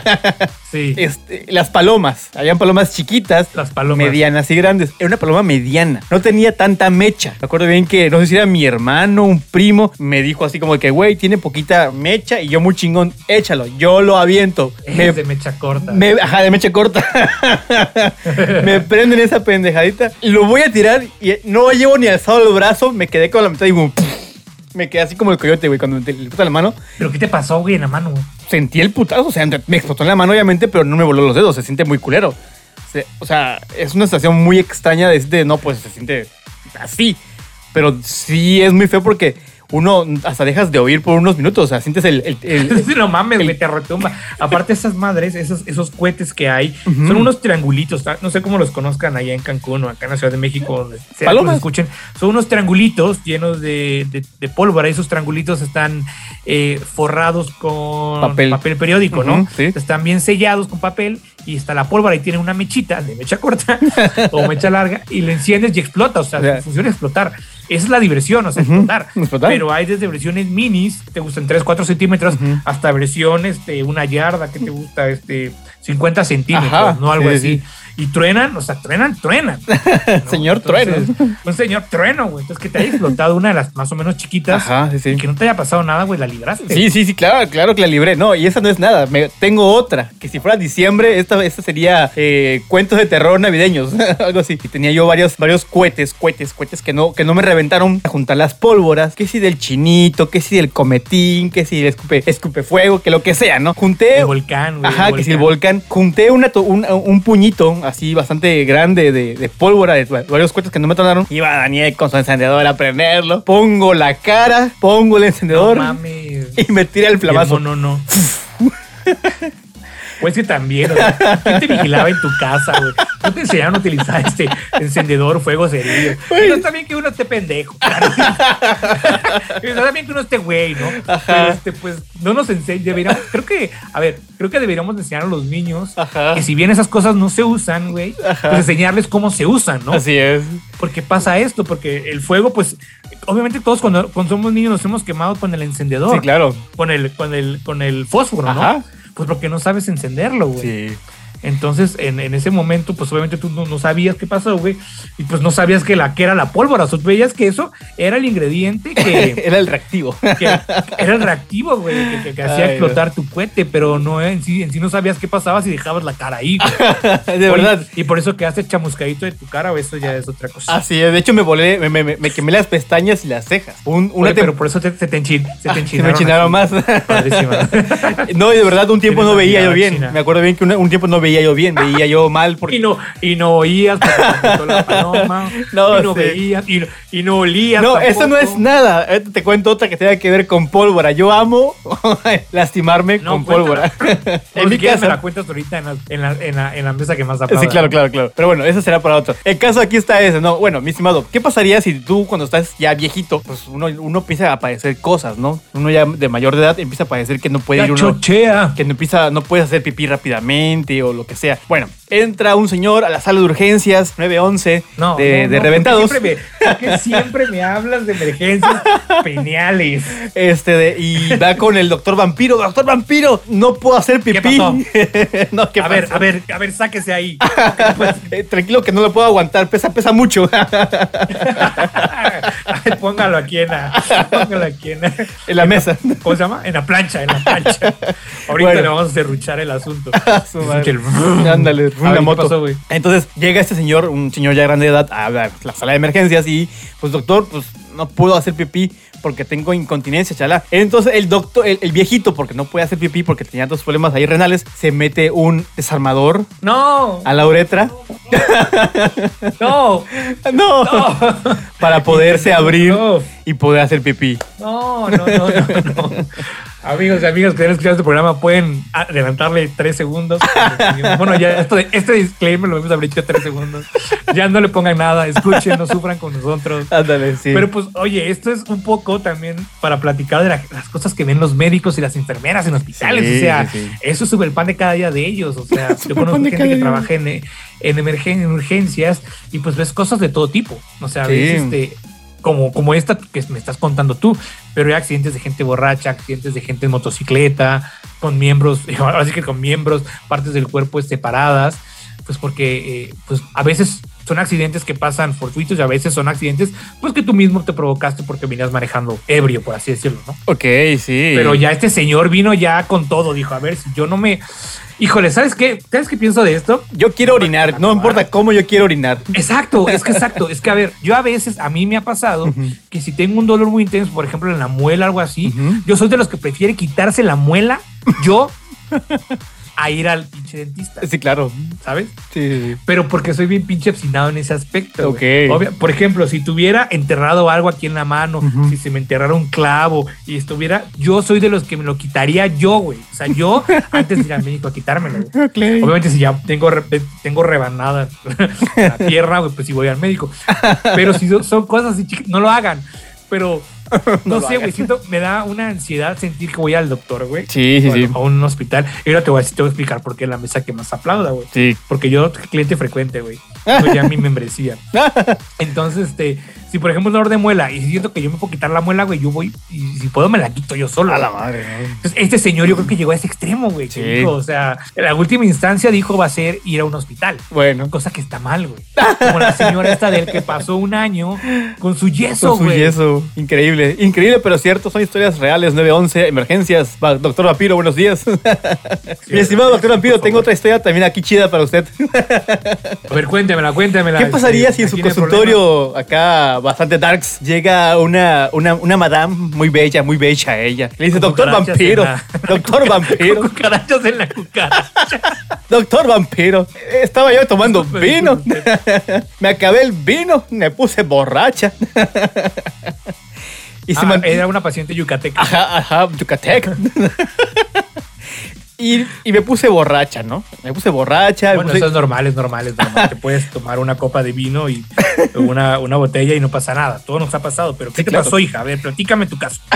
Este, las palomas. Habían palomas chiquitas, Las palomas. medianas y grandes. Era una paloma mediana. No tenía tanta mecha. Me acuerdo bien que, no sé si era mi hermano, un primo, me dijo así como que, güey, tiene poquita mecha y yo muy chingón, échalo. Yo lo aviento. Es Me, de mecha corta. me- ajá, de mecha corta. [laughs] me prenden esa pendejadita. Lo voy a tirar y no llevo ni alzado el brazo. Me quedé con la mitad y boom, me quedé así como el coyote, güey, cuando me le puta la mano. ¿Pero qué te pasó, güey, en la mano? Sentí el putazo, o sea, me explotó en la mano, obviamente, pero no me voló los dedos. Se siente muy culero. O sea, es una sensación muy extraña de, de no, pues se siente así. Pero sí es muy feo porque uno hasta dejas de oír por unos minutos. O sea, sientes el. el- el- [laughs] Sí, no mames, el- te retumba. Aparte, esas madres, esos, esos cohetes que hay, son unos triangulitos. ¿tá? No sé cómo los conozcan allá en Cancún o acá en la Ciudad de México, donde sea los escuchen. Son unos triangulitos llenos de, de, de pólvora. Esos triangulitos están eh, forrados con Papel. periódico, ¿no? Sí. Están bien sellados con papel y está la pólvora y tiene una mechita de mecha corta [laughs] o mecha larga y le enciendes y explota. O sea, su es explotar. Esa es la diversión, o sea, explotar. explotar. Pero hay desde versiones minis, que te gustan 3, 4 centímetros, hasta versiones de una yarda que te gusta este 50 centímetros, Ajá, ¿no? Algo sí, así. sí. Y truenan, o sea, truenan, truenan. [laughs] ¿no? Señor Entonces, Un señor trueno, güey. Entonces, que te haya explotado una de las más o menos chiquitas Ajá, sí, sí. y que no te haya pasado nada, güey, la libraste. Sí, sí, sí, claro, claro que la libré. No, y esa no es nada. Me- tengo otra, que si fuera diciembre, esta, esta sería eh, cuentos de terror navideños, [laughs] algo así. Y tenía yo varios, varios cohetes, cohetes, cohetes que no, que no me reventaron a juntar las pólvoras, que si del chinito, que si del cometín, que si escupe, escupe fuego, que lo que sea, ¿no? Junté... El volcán, güey. Ajá, que si el volcán. Junté una to- un, un puñito así bastante grande de, de pólvora de varios cohetes que no me tronaron. Iba Daniel con su encendedor a prenderlo. Pongo la cara, pongo el No encendedor mames. y me tira el flamazo. No, no, [laughs] no. Pues que también, o sea, ¿quién te vigilaba en tu casa, güey? No te enseñaron a utilizar este encendedor, fuego cerillo. Pero está bien que uno esté pendejo, claro. [laughs] Está bien que uno esté güey, ¿no? Este, pues, no nos enseñan, deberíamos, creo que, a ver, creo que deberíamos enseñar a los niños Ajá. que si bien esas cosas no se usan, güey, pues enseñarles cómo se usan, ¿no? Así es. Porque pasa esto, porque el fuego, pues, obviamente todos cuando, cuando somos niños nos hemos quemado con el encendedor. Sí, claro. Con el, con el, con el fósforo, ¿no? Pues porque no sabes encenderlo, güey. Sí. Entonces, en, en ese momento, pues obviamente tú no, no sabías qué pasó, güey. Y pues no sabías que, la, que era la pólvora. O sea, tú veías que eso era el ingrediente que, [laughs] Era el reactivo. [laughs] que era el reactivo, güey, que, que- que hacía Ay, explotar tu cohete, pero no en sí, en sí no sabías qué pasaba si dejabas la cara ahí, güey. [laughs] de Oye, verdad. Y por eso quedaste chamuscadito de tu cara, o eso ya es otra cosa. Así es. De hecho, me volé, me, me- me quemé las pestañas y las cejas. Un, una Oye, pero por eso te, se te, enchin- se te Ah, se enchinaron. me chinaron así. más. No, y de verdad, un tiempo no veía yo bien. china. Me acuerdo bien que una- un tiempo no veía yo bien. Veía yo mal porque [laughs] Y no, y no oías la paloma. [laughs] No, y no sí. veías. Y, no- y no olías. No, eso no tampoco. es nada. Ahorita te cuento otra que tenga que ver con pólvora. Yo amo [laughs] lastimarme No, con cuéntala. pólvora. En mi quieres me casa. la cuentas ahorita en la, en la, en la, en la mesa que más da Sí, claro, claro, claro. Pero bueno, eso será para otro. El caso aquí está ese, ¿no? Bueno, mi estimado, ¿qué pasaría si tú cuando estás ya viejito, pues uno, uno empieza a padecer cosas, ¿no? Uno ya de mayor de edad empieza a padecer que no puede Ya ir uno... chochea. que no empieza, no puedes hacer pipí rápidamente o lo que sea. Bueno, entra un señor a la sala de urgencias 911 No, de, no, de no, reventados. Siempre me, porque [laughs] siempre me hablas de emergencias penales. Este de- y va con el doctor vampiro. Doctor vampiro, no puedo hacer pipí. pasó? [laughs] no, ¿qué A ver, a ver, a ver, sáquese ahí. [laughs] Eh, tranquilo que no lo puedo aguantar. Pesa, pesa mucho. Ay, Póngalo aquí en la, póngalo aquí en la, en la mesa. ¿cómo se llama? En la plancha, en la plancha. Ahorita Bueno. le vamos a derruchar el asunto. Su madre. [laughs] Ándale, ver, una ¿qué moto. pasó, güey? Entonces llega este señor, un señor ya grande de edad, a la, la sala de emergencias y, pues doctor, pues no puedo hacer pipí porque tengo incontinencia, chala. Entonces el doctor, el, el viejito, porque no puede hacer pipí porque tenía dos problemas ahí renales, se mete un desarmador No, a la uretra. no, [laughs] no, no. para poderse [laughs] abrir No. y poder hacer pipí. No, no, no, no, no. Amigos y amigas que han escuchado este programa pueden adelantarle tres segundos. [laughs] Bueno, ya esto de- este disclaimer lo hemos hecho tres segundos. Ya no le pongan nada, escuchen, no sufran con nosotros. Ándale, sí. Pero pues, oye, esto es un poco también para platicar de la- las cosas que ven los médicos y las enfermeras en hospitales. Sí, o sea, sí, eso es súper el pan de cada día de ellos. O sea, [laughs] yo conozco gente que trabaja en, en, emergen- en urgencias y pues ves cosas de todo tipo. O sea, Sí. ves este, como, como esta que me estás contando tú, pero hay accidentes de gente borracha, accidentes de gente en motocicleta, con miembros, [laughs] ahora sí que con miembros, partes del cuerpo separadas, pues porque eh, pues a veces son accidentes que pasan fortuitos y a veces son accidentes pues que tú mismo te provocaste porque venías manejando ebrio, por así decirlo, ¿no? ok, sí. Pero ya este señor vino ya con todo, dijo, a ver, si yo no me... Híjole, ¿sabes qué? ¿Sabes qué pienso de esto? Yo quiero orinar, no importa cómo yo quiero orinar. Exacto, es que exacto. Es que, a ver, yo a veces, a mí me ha pasado que si tengo un dolor muy intenso, por ejemplo, en la muela, algo así, yo soy de los que prefiere quitarse la muela, yo, a ir al pinche dentista, Sí, claro. ¿sabes? Sí, sí, sí. Pero porque soy bien pinche obstinado en ese aspecto. Ok. Obvia- por ejemplo, si tuviera enterrado algo aquí en la mano, si se me enterrara un clavo y estuviera, yo soy de los que me lo quitaría yo, güey. O sea, yo [laughs] antes de ir al médico a quitármelo. güey. Obviamente, si ya tengo, re- tengo rebanada [laughs] la tierra, güey, pues sí voy al médico. Pero si son- cosas así no lo hagan. Pero [laughs] no, sé, güey, siento, me da una ansiedad sentir que voy al doctor, güey. Sí, sí, sí. A un hospital. Y ahora te voy, a, te voy a explicar por qué la mesa que más aplauda, güey. Sí. Porque yo, cliente frecuente, güey. Ya mi membresía. [laughs] Entonces, este, si por ejemplo un dolor de muela y siento que yo me puedo quitar la muela, güey, yo voy y si puedo me la quito yo solo. A la madre, ¿no? Entonces, este señor yo creo que llegó a ese extremo, güey. que Sí. dijo, o sea, en la última instancia dijo va a ser ir a un hospital. Bueno. Cosa que está mal, güey. Como la señora esta del que pasó un año con su yeso, Con su güey. yeso. Increíble. Increíble, pero cierto. Son historias reales. 911, emergencias. Va, Doctor Vampiro, buenos días. [laughs] Mi estimado doctor Vampiro, tengo otra historia también aquí chida para usted. A ver, cuéntemela, cuéntemela. ¿Qué pasaría si en su consultorio, acá bastante darks, llega una, una, una madame muy bella, muy bella ella? Le dice, [laughs] doctor vampiro, la- doctor vampiro, cucarachas en la cucaracha. [laughs] doctor vampiro. Estaba yo tomando [laughs] vino. me acabé el vino, me puse borracha. y se Ah, man- Era una paciente yucateca. Ajá, ajá, Yucatec. Y, y me puse borracha, ¿no? Me puse borracha. Bueno, puse- eso es normal, es normal, es normal. Te puedes tomar una copa de vino y una, una botella y no pasa nada. Todo nos ha pasado. Pero ¿qué Sí, te claro. pasó, hija? A ver, platícame tu caso. [laughs]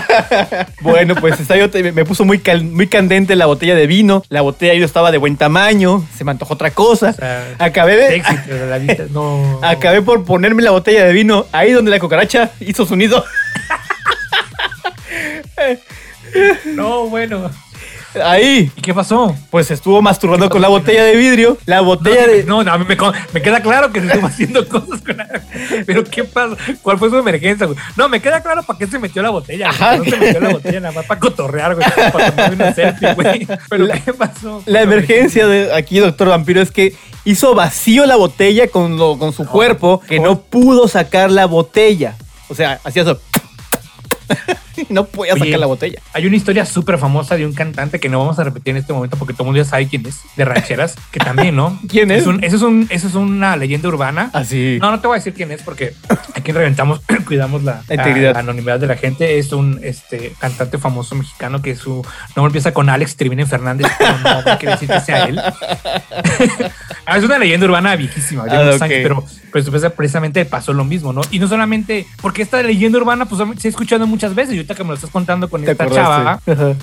Bueno, pues está yo, te- me puso muy, cal- muy candente la botella de vino. La botella yo estaba de buen tamaño. Se me antojó otra cosa. O sea, acabé de. Pero la vista no. [laughs] Acabé por ponerme la botella de vino ahí donde la cucaracha hizo su nido. [laughs] No, bueno. Ahí. ¿Y qué pasó? Pues estuvo masturbando con la botella de vidrio. La botella de. No, no, a mí me, me queda claro que se estuvo haciendo [laughs] cosas con la... Pero ¿qué pasó? ¿Cuál fue su emergencia, güey? No, me queda claro para qué se metió la botella. Ajá. No se metió la botella nada más para cotorrear, güey. Para tomar una [laughs] selfie, güey. Pero ¿qué pasó? La emergencia de aquí, doctor Vampiro, es que hizo vacío la botella con, lo- con su cuerpo, que no pudo sacar la botella. O sea, hacía eso. [laughs] Y [laughs] no podía Oye, sacar la botella. Hay una historia súper famosa de un cantante que no vamos a repetir en este momento porque todo el mundo ya sabe quién es, de rancheras, que también, ¿no? [laughs] ¿Quién es? un- eso, es un- eso es una leyenda urbana. Así. No, no te voy a decir quién es porque aquí en Reventamos [clears throat] cuidamos la, La integridad. la anonimidad de la gente. Es un este, cantante famoso mexicano que su nombre empieza con Alex y termina en Fernández, pero no, no quiere decir que sea él. [laughs] Ah, es una leyenda urbana viejísima, Ah, años, pero pues, pues, precisamente pasó lo mismo, ¿no? Y no solamente, porque esta leyenda urbana, pues se ha escuchado muchas veces, ahorita que me lo estás contando con esta chava,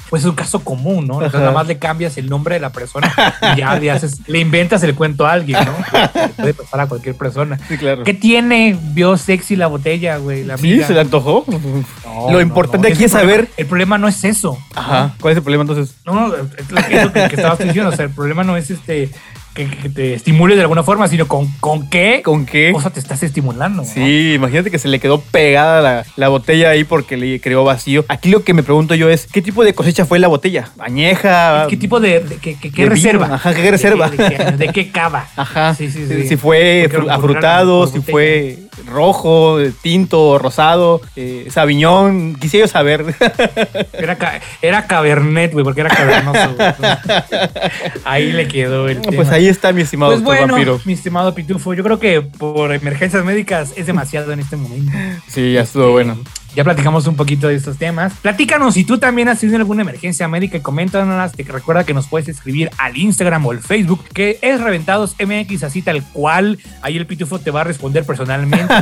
pues es un caso común, ¿no? Entonces nada más le cambias el nombre de la persona y ya le, haces, le inventas el cuento a alguien, ¿no? Puede pasar a cualquier persona. Sí, claro. ¿Qué tiene? Vio sexy la botella, güey. La sí, se le antojó. lo importante aquí es saber. El problema no es eso. Ajá. ¿Cuál es el problema entonces? No, no, es lo que, que, que estabas diciendo. O sea, el problema no es este que, te estimule de alguna forma, sino con, con qué, ¿Con qué cosa te estás estimulando. Sí, imagínate que se le quedó pegada la, botella ahí porque le creó vacío. Aquí lo que me pregunto yo es, ¿qué tipo de cosecha fue la botella? ¿Añeja? ¿Qué tipo de, qué, reserva? Ajá, ¿qué reserva? ¿De, qué, cava? [laughs] Ajá, sí, sí, sí. Si fue afrutado, si fue rojo, tinto, rosado, eh, sabiñón, quisiera saber. [laughs] Era, era cabernet, güey, porque era cavernoso. [laughs] Ahí le quedó el pues ahí está mi estimado pues bueno, Mi estimado Pitufo, yo creo que por emergencias médicas es demasiado en este momento. Sí, ya estuvo bueno. Ya platicamos un poquito de estos temas. Platícanos si tú también has tenido alguna emergencia médica y coméntanos. Te recuerda que nos puedes escribir al Instagram o al Facebook, que es Reventados MX, así tal cual. Ahí el Pitufo te va a responder personalmente.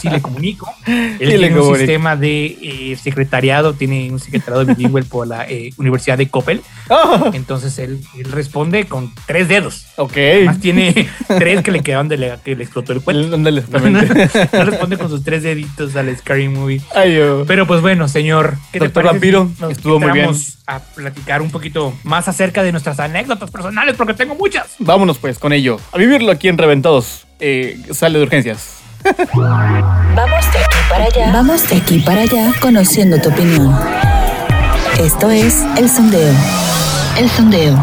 sí le comunico. [laughs] Él tiene un sistema de eh, secretariado, tiene un secretariado bilingüe por la eh, Universidad de Coppel. Oh. Entonces él, responde con tres dedos. Ok. Más tiene [laughs] tres que le quedan de que le explotó el cuento. [laughs] no responde con sus tres deditos al Scary Movie. Ay, pero pues bueno, señor, ¿qué Doctor Vampiro, estuvo muy bien. a platicar un poquito más acerca de nuestras anécdotas personales, porque tengo muchas. Vámonos pues con ello. A vivirlo aquí en Reventados. Eh, sale de urgencias. Vamos de aquí para allá. Vamos de aquí para allá conociendo tu opinión. Esto es El Sondeo. El Sondeo.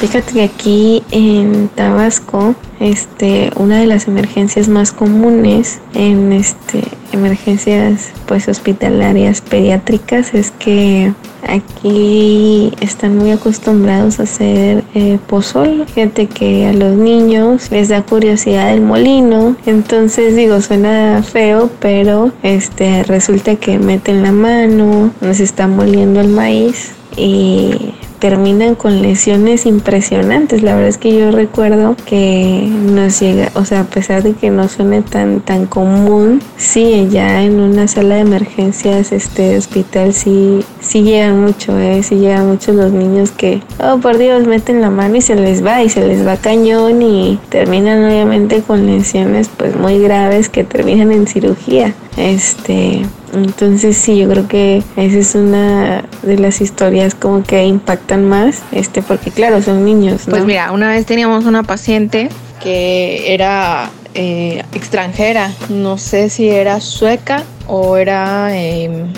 Fíjate que aquí en Tabasco, este, una de las emergencias más comunes en este, emergencias pues hospitalarias pediátricas es que aquí están muy acostumbrados a hacer eh, pozol. Fíjate que a los niños les da curiosidad el molino. Entonces digo, suena feo, pero este resulta que meten la mano, nos está moliendo el maíz y terminan con lesiones impresionantes. La verdad es que yo recuerdo que nos llega, o sea, a pesar de que no suene tan tan común, sí, ya en una sala de emergencias, este hospital, sí, sí llegan mucho, eh, sí llegan mucho los niños que, oh por Dios, meten la mano y se les va, y se les va cañón y terminan obviamente con lesiones pues muy graves que terminan en cirugía. Este, entonces sí, yo creo que esa es una de las historias como que impactan más, este, porque claro, son niños. Pues mira, una vez teníamos una paciente que era eh, extranjera, no sé si era sueca o era em,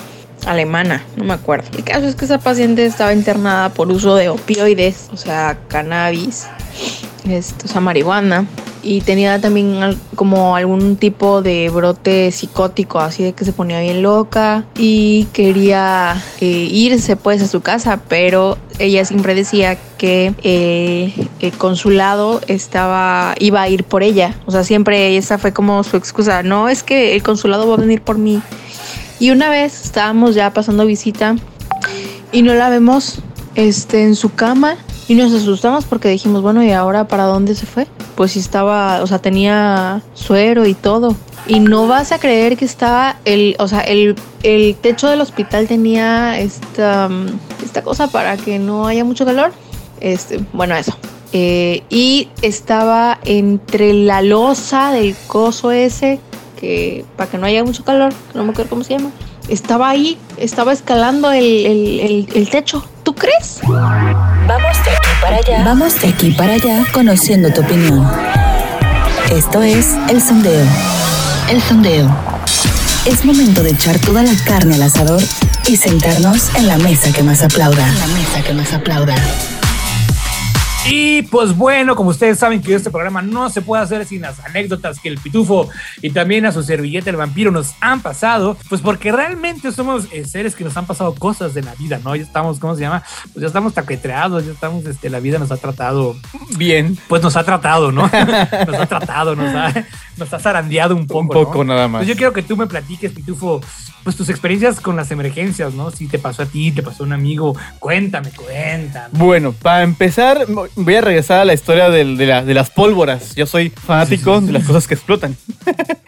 alemana, no me acuerdo. El caso es que esa paciente estaba internada por uso de opioides, o sea, cannabis, esto, o sea, marihuana y tenía también como algún tipo de brote psicótico, así de que se ponía bien loca y quería eh, irse pues a su casa, pero ella siempre decía que eh, el consulado estaba iba a ir por ella, o sea, siempre esa fue como su excusa, no es que el consulado va a venir por mí. Y una vez estábamos ya pasando visita y no la vemos este en su cama y nos asustamos porque dijimos, bueno, ¿y ahora para dónde se fue? Pues estaba, o sea, tenía suero y todo. Y no vas a creer que estaba el, o sea, el, el techo del hospital tenía esta, esta cosa para que no haya mucho calor. Este, bueno, eso. Eh, y estaba entre la losa del coso ese, que para que no haya mucho calor, no me acuerdo cómo se llama. Estaba ahí, estaba escalando el, el, el techo. ¿Tú crees? Vamos de aquí para allá. Conociendo tu opinión. Esto es El Sondeo. El Sondeo. Es momento de echar toda la carne al asador y sentarnos en la mesa que más aplauda. la mesa que más aplauda. Y pues bueno, como ustedes saben que este programa no se puede hacer sin las anécdotas que el pitufo y también a su servilleta el vampiro nos han pasado, pues porque realmente somos eh, seres que nos han pasado cosas de la vida, ¿no? Ya estamos, ¿cómo se llama? Pues ya estamos taquetreados, ya estamos, este, la vida nos ha tratado bien. Pues nos ha tratado, ¿no? [laughs] nos ha tratado, nos ha, nos ha zarandeado un poco. Un poco nada más. Pues yo quiero que tú me platiques, pitufo, pues tus experiencias con las emergencias, ¿no? Si te pasó a ti, te pasó a un amigo, cuéntame, cuéntame. Bueno, para empezar, voy a regresar a la historia del- de, la- de las pólvoras. Yo soy fanático de las cosas que explotan. [laughs]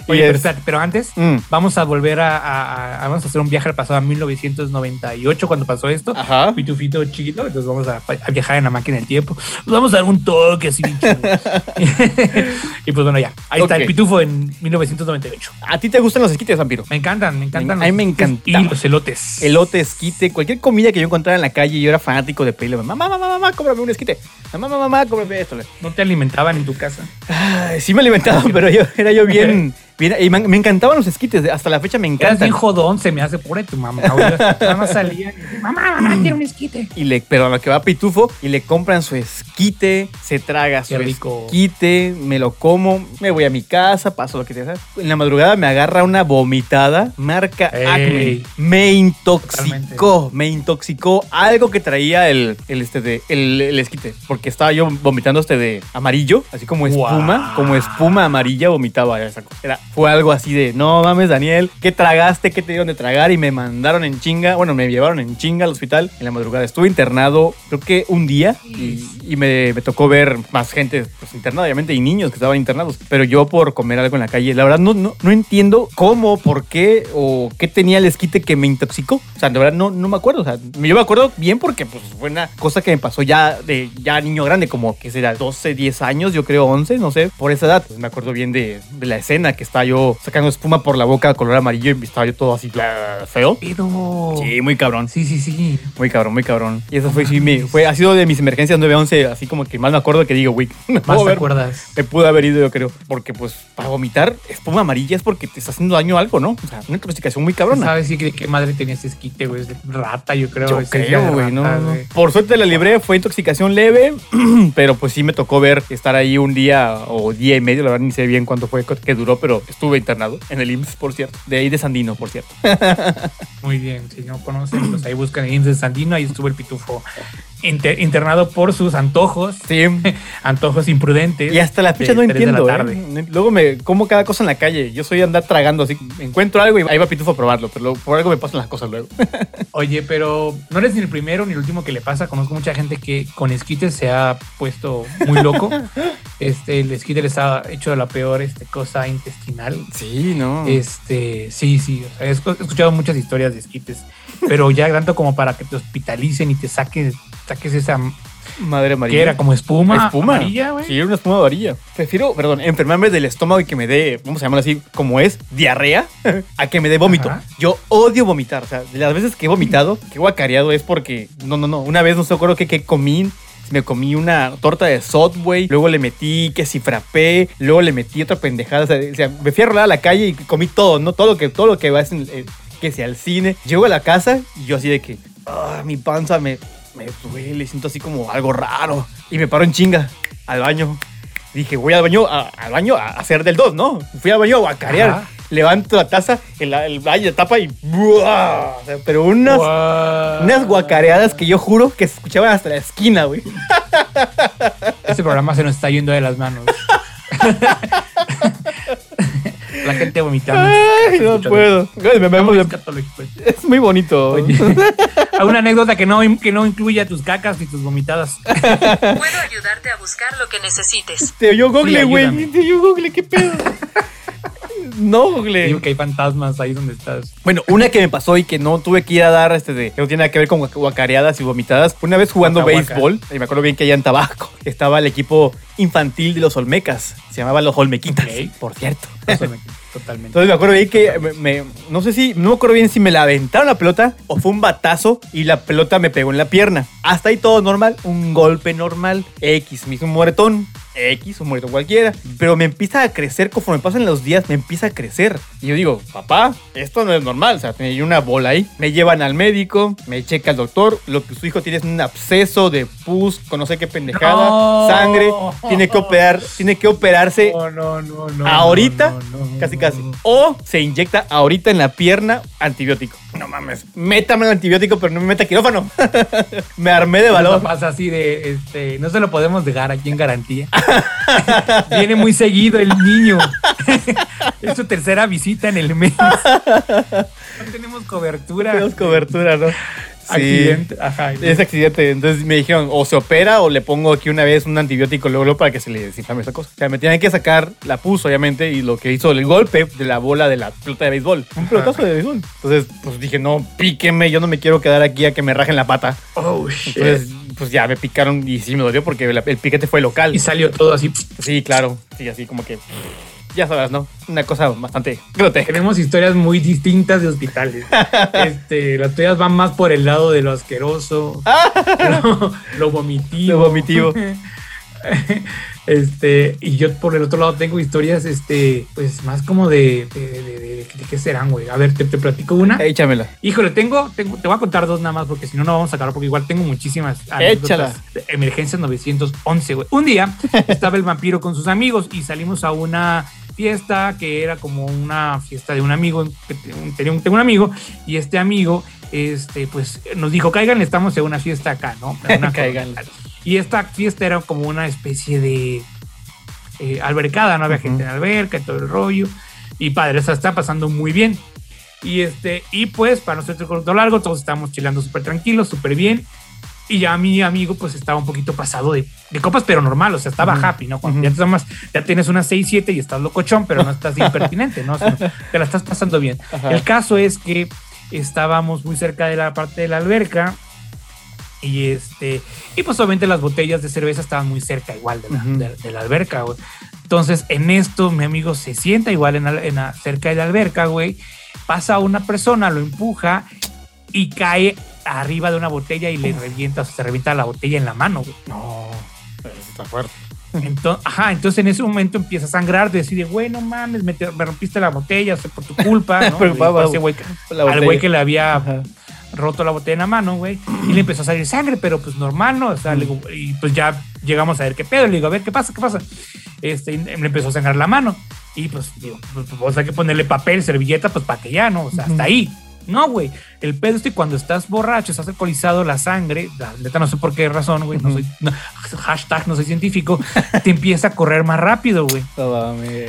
Oye, Y pero, pero antes Mm. vamos a volver a, a- a- Vamos a hacer un viaje al pasado a 1998 cuando pasó esto. Ajá. Pitufito chiquito, entonces vamos a, a viajar en la máquina del tiempo. Nos vamos a dar un toque así [laughs] [laughs] y pues bueno, ya. Ahí está el pitufo en 1998. ¿A ti te gustan los esquites, vampiro? Me encantan, me encantan. A mí me. Y los elotes. Elote, esquite, cualquier comida que yo encontrara en la calle, yo era fanático de pedirle, mamá, mamá, mamá, cómprame un esquite. [laughs] Mamá, mamá, mamá, cómprame esto. No te alimentaban en tu casa. Ay, sí me alimentaban, [laughs] pero yo era yo bien, [laughs] y me, me encantaban los esquites, hasta la fecha me Eras encantan. bien jodón, se me hace por tu mamá. [laughs] Salían y mamá, mamá, quiero un esquite. Y le, pero a lo que va Pitufo y le compran su esquite, se traga su rico. esquite, me lo como, me voy a mi casa, paso lo que te En la madrugada me agarra una vomitada, marca Ey. Acme. Me intoxicó, me intoxicó algo que traía el, el, este de, el, el esquite, porque estaba yo vomitando este de amarillo, así como espuma, como espuma amarilla vomitaba esa cosa. Era, fue algo así de, no mames Daniel, ¿qué tragaste? ¿Qué te dieron de tragar? Y me mandaron en chinga, bueno, me llevaron en chinga al hospital en la madrugada. Estuve internado creo que un día y, me tocó ver más gente pues, internada, obviamente, y niños que estaban internados, pero yo por comer algo en la calle, la verdad no, no, no entiendo cómo, por qué o qué tenía el esquite que me intoxicó. O sea, de verdad no, no me acuerdo. O sea, yo me acuerdo bien porque pues, fue una cosa que me pasó ya de ya niño grande, como que será 12, 10 años, yo creo 11, no sé, por esa edad. Pues, me acuerdo bien de, de la escena que estaba yo sacando espuma por la boca color amarillo y estaba yo todo así bla, feo. Pero. Sí, muy cabrón. Sí, sí, sí. Muy cabrón, muy cabrón. Y eso fue, sí, fue, ha sido de mis emergencias 911, así como que más me acuerdo que digo, güey, [laughs] me Más puedo te haber- acuerdas. me pude haber ido, yo creo. Porque, pues, para vomitar espuma amarilla es porque te está haciendo daño a algo, ¿no? O sea, una intoxicación muy cabrona. ¿Sabes sí, de qué madre tenía ese esquite, güey? Es de rata, yo creo. Yo de creo, güey, no, rata, no. güey. Por suerte la libré, fue intoxicación leve, [clears throat] pero pues sí me tocó ver estar ahí un día o día y medio, la verdad ni sé bien cuánto fue que duró, pero estuve internado en el IMSS, por cierto, de ahí de Sandino, por cierto. [laughs] Muy bien, si no conocen, pues ahí buscan el IMSS de Sandino, ahí estuvo el pitufo inter- internado por sus antojos, Sí. [laughs] antojos imprudentes. Y hasta la fecha no entiendo. ¿eh? Luego me como cada cosa en la calle. Yo soy andar tragando así. Encuentro algo y ahí va Pitufo a probarlo, pero luego- por algo me pasan las cosas luego. [laughs] Oye, pero no eres ni el primero ni el último que le pasa. Conozco mucha gente que con esquites se ha puesto muy loco. [laughs] Este, el esquite les ha hecho la peor este, cosa intestinal. Sí, no. Este, sí, sí. o sea, he escuchado muchas historias de esquites, pero ya tanto como para que te hospitalicen y te saquen, saques esa Madre amarilla. que era como espuma, espuma. amarilla, güey. Sí, una espuma amarilla. Prefiero, perdón, enfermarme del estómago y que me dé, vamos a llamarlo así, como es, diarrea, [laughs] a que me dé vómito. Ajá. Yo odio vomitar. O sea, de las veces que he vomitado, que he guacareado es porque, no, no, no. Una vez no sé acuerdo que, que comí. Me comí una torta de Subway, luego le metí que si frappé, luego le metí otra pendejada. O sea, o sea, me fui a rolar a la calle y comí todo, ¿no? Todo lo que, todo lo que vas eh, que sea al cine. Llego a la casa y yo así de que, ah, mi panza me, me duele, siento así como algo raro. Y me paro en chinga al baño. Dije, voy al baño, a- al baño a hacer del 2, ¿no? Fui al baño a guacarear. Ajá. Levanto la taza, el, el baño tapa y... ¡buah! Pero unas, unas guacareadas que yo juro que se escuchaban hasta la esquina, güey. Este programa se nos está yendo de las manos. [laughs] La gente vomitando. Ay, no puedo. Güey, me- me- me- [laughs] es muy bonito. Oye, [laughs] una anécdota que no, que no incluya tus cacas y tus vomitadas. Puedo [laughs] ayudarte a buscar lo que necesites. Te oyó Google, güey. Te oyó Google, ¿qué pedo? no, Google. Digo que hay fantasmas ahí donde estás. Bueno, una que me pasó y que no tuve que ir a dar, este de, que no tiene nada que ver con guac- guacareadas y vomitadas. Una vez jugando béisbol, y me acuerdo bien que allá en Tabaco estaba el equipo infantil de los Olmecas. Se llamaban los Olmequitas, por cierto. Eso me- Totalmente. Entonces me acuerdo bien que me, me- no sé si, no me acuerdo bien si me la aventaron la pelota o fue un batazo y la pelota me pegó en la pierna. Hasta ahí todo normal, un golpe normal. X, me hizo un moretón. X, un moretón cualquiera. Pero me empieza a crecer, conforme pasan los días, me empieza a crecer. Y yo digo, papá, esto no es normal. O sea, tenía una bola ahí. Me llevan al médico, me checa el doctor. Lo que su hijo tiene es un absceso de pus, con no sé qué pendejada, No. sangre. Tiene que operar, tiene que operarse No, no, no, no. ahorita, casi casi. O se inyecta ahorita en la pierna antibiótico. No mames. Métame el antibiótico, pero no me meta quirófano. [laughs] me armé de Eso valor. pasa así de, este, no se lo podemos dejar aquí en garantía. [laughs] Viene muy seguido el niño. [laughs] es su tercera visita en el mes. No tenemos cobertura. Tenemos cobertura, ¿no? Accidente. Ajá. Es accidente. Entonces me dijeron, o se opera o le pongo aquí una vez un antibiótico luego, luego para que se le desinflame esa cosa. O sea, me tenían que sacar la pus, obviamente, y lo que hizo el golpe de la bola de la pelota de béisbol. Un pelotazo de béisbol. Entonces, pues dije, no, píqueme, yo no me quiero quedar aquí a que me rajen la pata. Oh, shit. Entonces, pues ya me picaron y sí me dolió porque el piquete fue local. y salió todo así. Sí, claro. Sí, así como que. Ya sabes, ¿no? Una cosa bastante grotesca. Tenemos historias muy distintas de hospitales. [laughs] Este, las tuyas van más por el lado de lo asqueroso, lo, lo vomitivo. Lo vomitivo. [laughs] Este, y yo por el otro lado tengo historias, este, pues más como de, de, qué serán, güey. A ver, te, te platico una. Échamela. Híjole, tengo, tengo, te voy a contar dos nada más porque si no, no vamos a acabar porque igual tengo muchísimas Échala. Emergencias 911, güey. Un día [laughs] estaba el vampiro con sus amigos y salimos a una fiesta que era como una fiesta de un amigo, tenía un, tengo un amigo y este amigo, este, pues nos dijo, caigan, estamos en una fiesta acá, ¿no? [laughs] Una Cáiganle. Y esta fiesta era como una especie de eh, albercada, no había gente en la alberca y todo el rollo. Y padre, o sea, está pasando muy bien. Y este, y pues, para no ser corto largo, todos estábamos chilando súper tranquilos, súper bien. Y ya mi amigo, pues estaba un poquito pasado de, de copas, pero normal, o sea, estaba happy, ¿no? Cuando ya, te tomas- ya tienes unas 6, 7 y estás locochón, pero no [laughs] estás impertinente, ¿no? O sea, te la estás pasando bien. Ajá. El caso es que estábamos muy cerca de la parte de la alberca y este y pues obviamente las botellas de cerveza estaban muy cerca igual de la, Ujú. de- de la alberca, güey. Entonces en esto mi amigo se sienta igual en, la- en la- cerca de la alberca, güey. Pasa una persona, lo empuja y cae arriba de una botella y le revienta, o sea, se revienta la botella en la mano, güey. No, está fuerte. Entonces, ajá, entonces en ese momento empieza a sangrar, decide, güey, no mames, me, te- me rompiste la botella, o sea, por tu culpa, [laughs] ¿no? Pero, ese güey al güey que le había Ajá. roto la botella en la mano, güey, y le empezó a salir sangre, pero pues normal, ¿no? O sea, le digo, y pues ya llegamos a ver qué pedo, le digo, a ver, ¿qué pasa? ¿Qué pasa? Este, y le empezó a sangrar la mano, y pues, digo, pues, pues, hay que ponerle papel, servilleta, pues para que ya, ¿no? O sea, hasta ahí. No, güey, el pedo es que cuando estás borracho, estás alcoholizado, la sangre, la neta no sé por qué razón, güey, no soy, no, hashtag no soy científico, te empieza a correr más rápido, güey.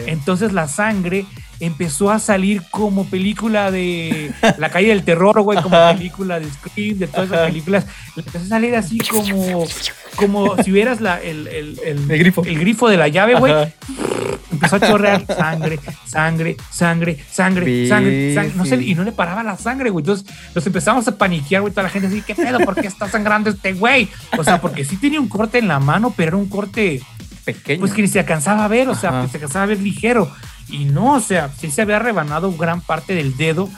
Entonces la sangre empezó a salir como película de La calle del terror, güey, como Ajá. película de Scream, de todas esas Ajá. películas. Empezó a salir así como, como si vieras la, el, el, el, El grifo. el grifo de la llave, güey. Empezó a chorrear sangre, sangre, sangre, sangre, sangre, sangre. No sé, y no le paraba la sangre, güey. Entonces nos empezamos a paniquear, güey. Toda la gente así, ¿qué pedo? ¿Por qué está sangrando este güey? O sea, porque sí tenía un corte en la mano, pero era un corte Pequeño. pues que ni se alcanzaba a ver, o sea, que se alcanzaba a ver ligero. Y no, o sea, sí se había rebanado gran parte del dedo,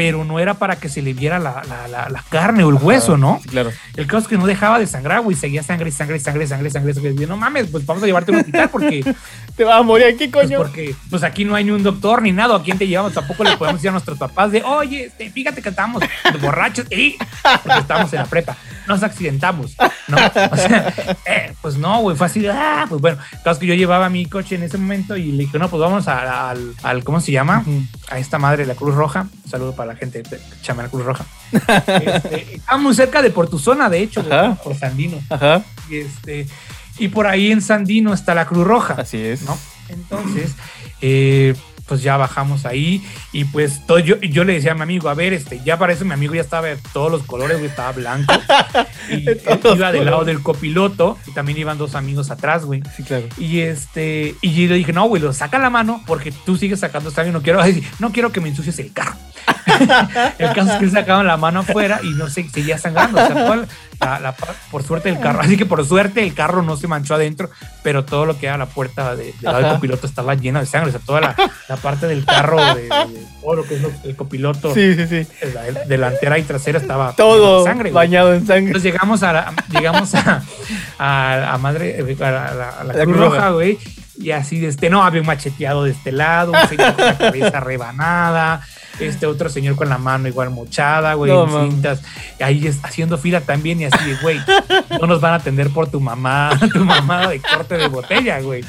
pero no era para que se le viera la, la- la- la carne o el hueso, ¿no? Sí, claro. El caso es que no dejaba de sangrar, güey, seguía sangre, sangre, sangre, sangre, sangre, sangre. Y yo, no mames, pues vamos a llevarte a un hospital porque, [laughs] Te vas a morir aquí, pues, coño. porque pues aquí no hay ni un doctor ni nada. ¿A quién te llevamos? Tampoco le podemos decir a nuestros papás de, oye, este, fíjate que estábamos borrachos y porque estábamos en la prepa. Nos accidentamos, ¿no? O sea, [laughs] eh, pues no, güey, fue así, ah, pues bueno, el caso es que yo llevaba mi coche en ese momento y le dije, no, pues vamos al, al, ¿cómo se llama? A esta madre de la Cruz Roja. Un saludo para la gente de Chama la Cruz Roja. Este, está muy cerca de por tu zona, de hecho, Ajá. por Sandino. Ajá. Y, este, y por ahí en Sandino está la Cruz Roja. Así es. ¿no? Entonces, eh, pues ya bajamos ahí y pues todo, yo, yo le decía a mi amigo, a ver, este, ya para eso mi amigo ya estaba de todos los colores, güey, estaba blanco. [laughs] Y él iba del lado del copiloto y también iban dos amigos atrás, güey. Sí, claro. Y este, y yo le dije, no, güey, lo saca la mano porque tú sigues sacando y no quiero, no quiero que me ensucies el carro. [laughs] el caso es que él sacaba la mano afuera y no sé, seguía sangrando. O sea, la- la- por suerte el carro, así que por suerte el carro no se manchó adentro, pero todo lo que era la puerta de- del lado del copiloto estaba llena de sangre. O sea, toda la, la parte del carro, de, de- todo lo que es lo- el copiloto, Sí, sí, sí. la del- delantera y trasera estaba Todo sangre. güey. bañado en sangre. Entonces llegamos a la, llegamos a, a, a madre, a la, Cruz Cruz Roja. Roja, güey. Y así de este, no, había un macheteado de este lado, un señor con la cabeza rebanada, este otro señor con la mano igual mochada, güey, No, en cintas. Ahí es- haciendo fila también y así güey, no nos van a atender por tu mamá, [laughs] tu mamá de corte de botella, güey.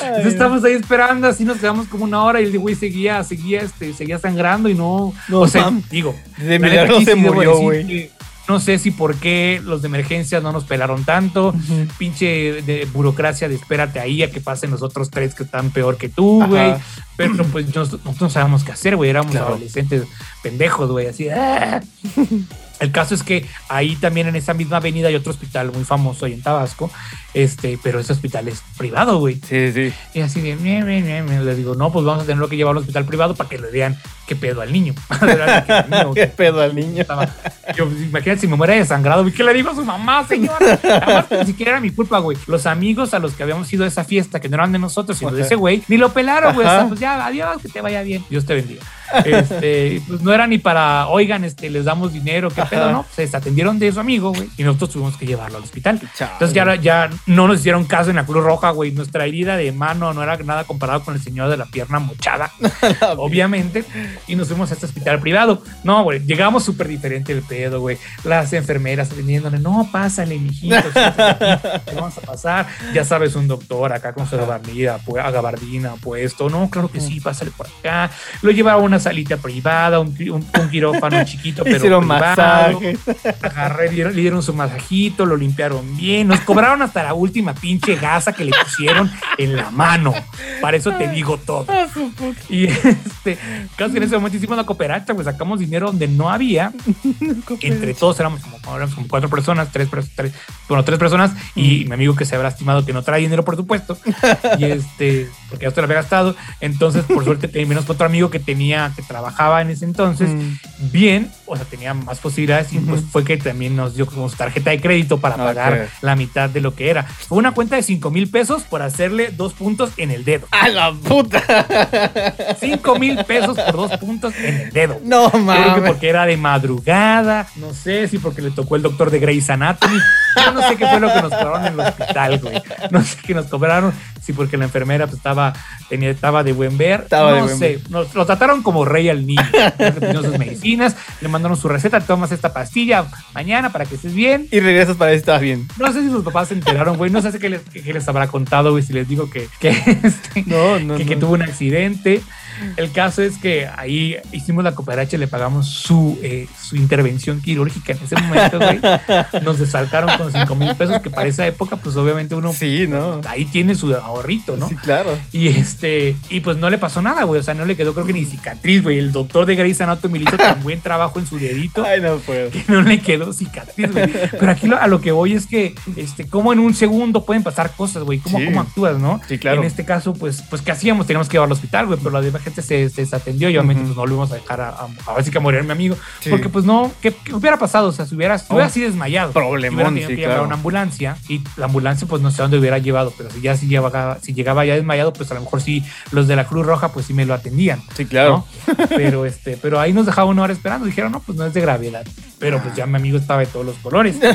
Entonces estamos ahí esperando, así nos quedamos como una hora y el güey seguía, seguía, este, seguía sangrando y no, No o sea, digo, De la milagro se murió, güey. No sé si por qué los de emergencias no nos pelaron tanto. Pinche de burocracia de espérate ahí a que pasen los otros tres que están peor que tú, güey. Pero pues nos- nosotros no sabíamos qué hacer, güey. Éramos Claro. adolescentes pendejos, güey. Así. ¡ah! [laughs] El caso es que ahí también en esa misma avenida hay otro hospital muy famoso ahí en Tabasco, este, pero ese hospital es privado, güey. Sí, sí. Y así de, "Mie, mie, mie, mie". le digo, no, pues vamos a tenerlo que llevar al hospital privado para que le vean qué pedo al niño. [laughs] ¿Qué pedo al niño? [laughs] Yo, pues, imagínate si me muera desangrado, güey, ¿qué le digo a su mamá, señora? Además, ni siquiera era mi culpa, güey. Los amigos a los que habíamos ido a esa fiesta, que no eran de nosotros, sino de ese güey, ni lo pelaron, güey. O sea, Ajá. pues ya, adiós, que te vaya bien. Dios te bendiga. Este, pues no era ni para, oigan, este, les damos dinero, qué Ajá. pedo, ¿no? Se desatendieron de su amigo, güey, y nosotros tuvimos que llevarlo al hospital. Chale. Entonces ya, ya no nos hicieron caso en la Cruz Roja, güey. Nuestra herida de mano no era nada comparado con el señor de la pierna mochada, [laughs] obviamente. Y nos fuimos a este hospital privado. No, güey, llegamos súper diferente el pedo, güey. Las enfermeras atendiéndole, no, pásale, mijito, te vamos a pasar. Ya sabes, un doctor acá con su gabardina, pu- gabardina puesto. No, claro que sí, pásale por acá. Lo llevaron a una salita privada, un, un, un quirófano [laughs] chiquito, pero Hicieron privado masajes. agarré, le dieron su masajito, lo limpiaron bien, nos cobraron hasta la última pinche gasa que le pusieron en la mano. Para eso te digo todo. Y este, casi en ese momento hicimos la cooperacha, pues sacamos dinero donde no había. [laughs] Entre todos éramos como, éramos como cuatro personas, tres, tres, bueno, tres personas y mi amigo que se habrá estimado que no trae dinero, por supuesto. [laughs] Y este, porque ya se lo había gastado. Entonces, por suerte, con otro amigo que tenía, que trabajaba en ese entonces Mm. bien, o sea, tenía más posibilidades y pues fue que también nos dio como su tarjeta de crédito para pagar la mitad de lo que era. Fue una cuenta de 5 mil pesos por hacerle dos puntos en el dedo. ¡A la puta! 5 mil pesos por dos puntos en el dedo. No Yo creo que mames. porque era de madrugada, no sé si porque le tocó el doctor de Grey's Anatomy. Yo no sé qué fue lo que nos cobraron en el hospital, güey. [laughs] No sé qué nos cobraron, si porque la enfermera pues, estaba, tenía, estaba de buen ver. Estaba de no buen sé, nos, lo trataron como rey al niño. [laughs] Le pusieron sus medicinas, le mandaron su receta, tomas esta pastilla mañana para que estés bien. Y regresas para ver si estabas bien. No sé si sus papás se enteraron, güey. No sé qué les, qué- les habrá contado, güey, si les digo que, que, [laughs] este, No, no, que, que tuvo un accidente. El caso es que ahí hicimos la cooperacha y le pagamos su, eh, su intervención quirúrgica en ese momento, güey. Nos desaltaron con 5 mil pesos, que para esa época, pues obviamente uno Sí, ¿no? ahí tiene su ahorrito, ¿no? Sí, claro. Y este, y pues no le pasó nada, güey. O sea, no le quedó creo que ni cicatriz, güey. El doctor de Grey's Anatomy hizo tan buen trabajo en su dedito Ay, no puedo. que no le quedó cicatriz, güey. Pero aquí lo- a lo que voy es que, este, como en un segundo pueden pasar cosas, güey. ¿Cómo, Sí. ¿Cómo actúas, no? Sí, claro. En este caso, pues, pues, ¿qué hacíamos? Teníamos que llevarlo al hospital, güey. Pero la demás se, se desatendió y obviamente, Ujú. pues, no lo íbamos a dejar a, a, a ver si que morir mi amigo. Sí. Porque, pues, no, ¿qué, qué hubiera pasado? O sea, si hubiera, si Oh. hubiera así desmayado. Problemón, si sí, que llevar claro. una ambulancia y la ambulancia, pues, no sé a dónde hubiera llevado. Pero si ya si llegaba, si llegaba ya desmayado, pues, a lo mejor sí, los de la Cruz Roja, pues, sí me lo atendían. Sí, claro. ¿no? Pero este, pero ahí nos dejaba una hora esperando. Dijeron, no, pues no es de gravedad. Pero pues ya mi amigo estaba de todos los colores. [laughs]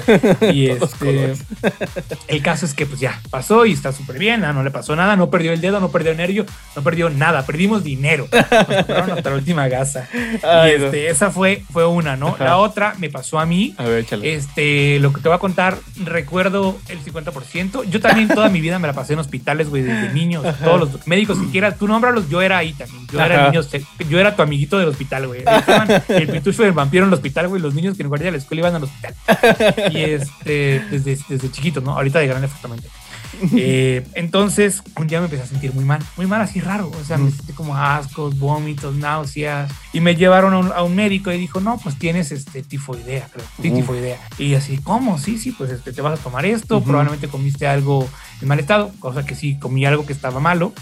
Y este, colores. [laughs] el caso es que pues ya pasó y está súper bien. ah, No le pasó nada, no perdió el dedo, no perdió el nervio, no perdió nada. Perdimos dinero. Nos [laughs] compraron hasta la última gasa. Ay, y no. este, esa fue, fue una, ¿no? Ajá. La otra me pasó a mí. A ver, échale. Este, lo que te voy a contar, recuerdo el 50%. Yo también toda mi vida me la pasé en hospitales, güey, desde niños. Todos los médicos que quieras, tú nómbralos, yo era ahí también. Yo era Ajá. el niño, se- yo era tu amiguito del hospital, güey. El pitufo y el vampiro en el hospital, güey. Los niños que en lugar de la escuela iban al hospital. Y este, desde, desde chiquito, ¿no? Ahorita de grande, exactamente. Eh, entonces, un día me empecé a sentir muy mal, muy mal, así raro. O sea, me sentí como ascos, vómitos, náuseas. Y me llevaron a un, a un médico y dijo, no, pues tienes este tifoidea, creo. Sí, tifoidea. Y así, ¿cómo? Sí, sí, pues este, te vas a tomar esto. Probablemente comiste algo en mal estado, cosa que sí, comí algo que estaba malo.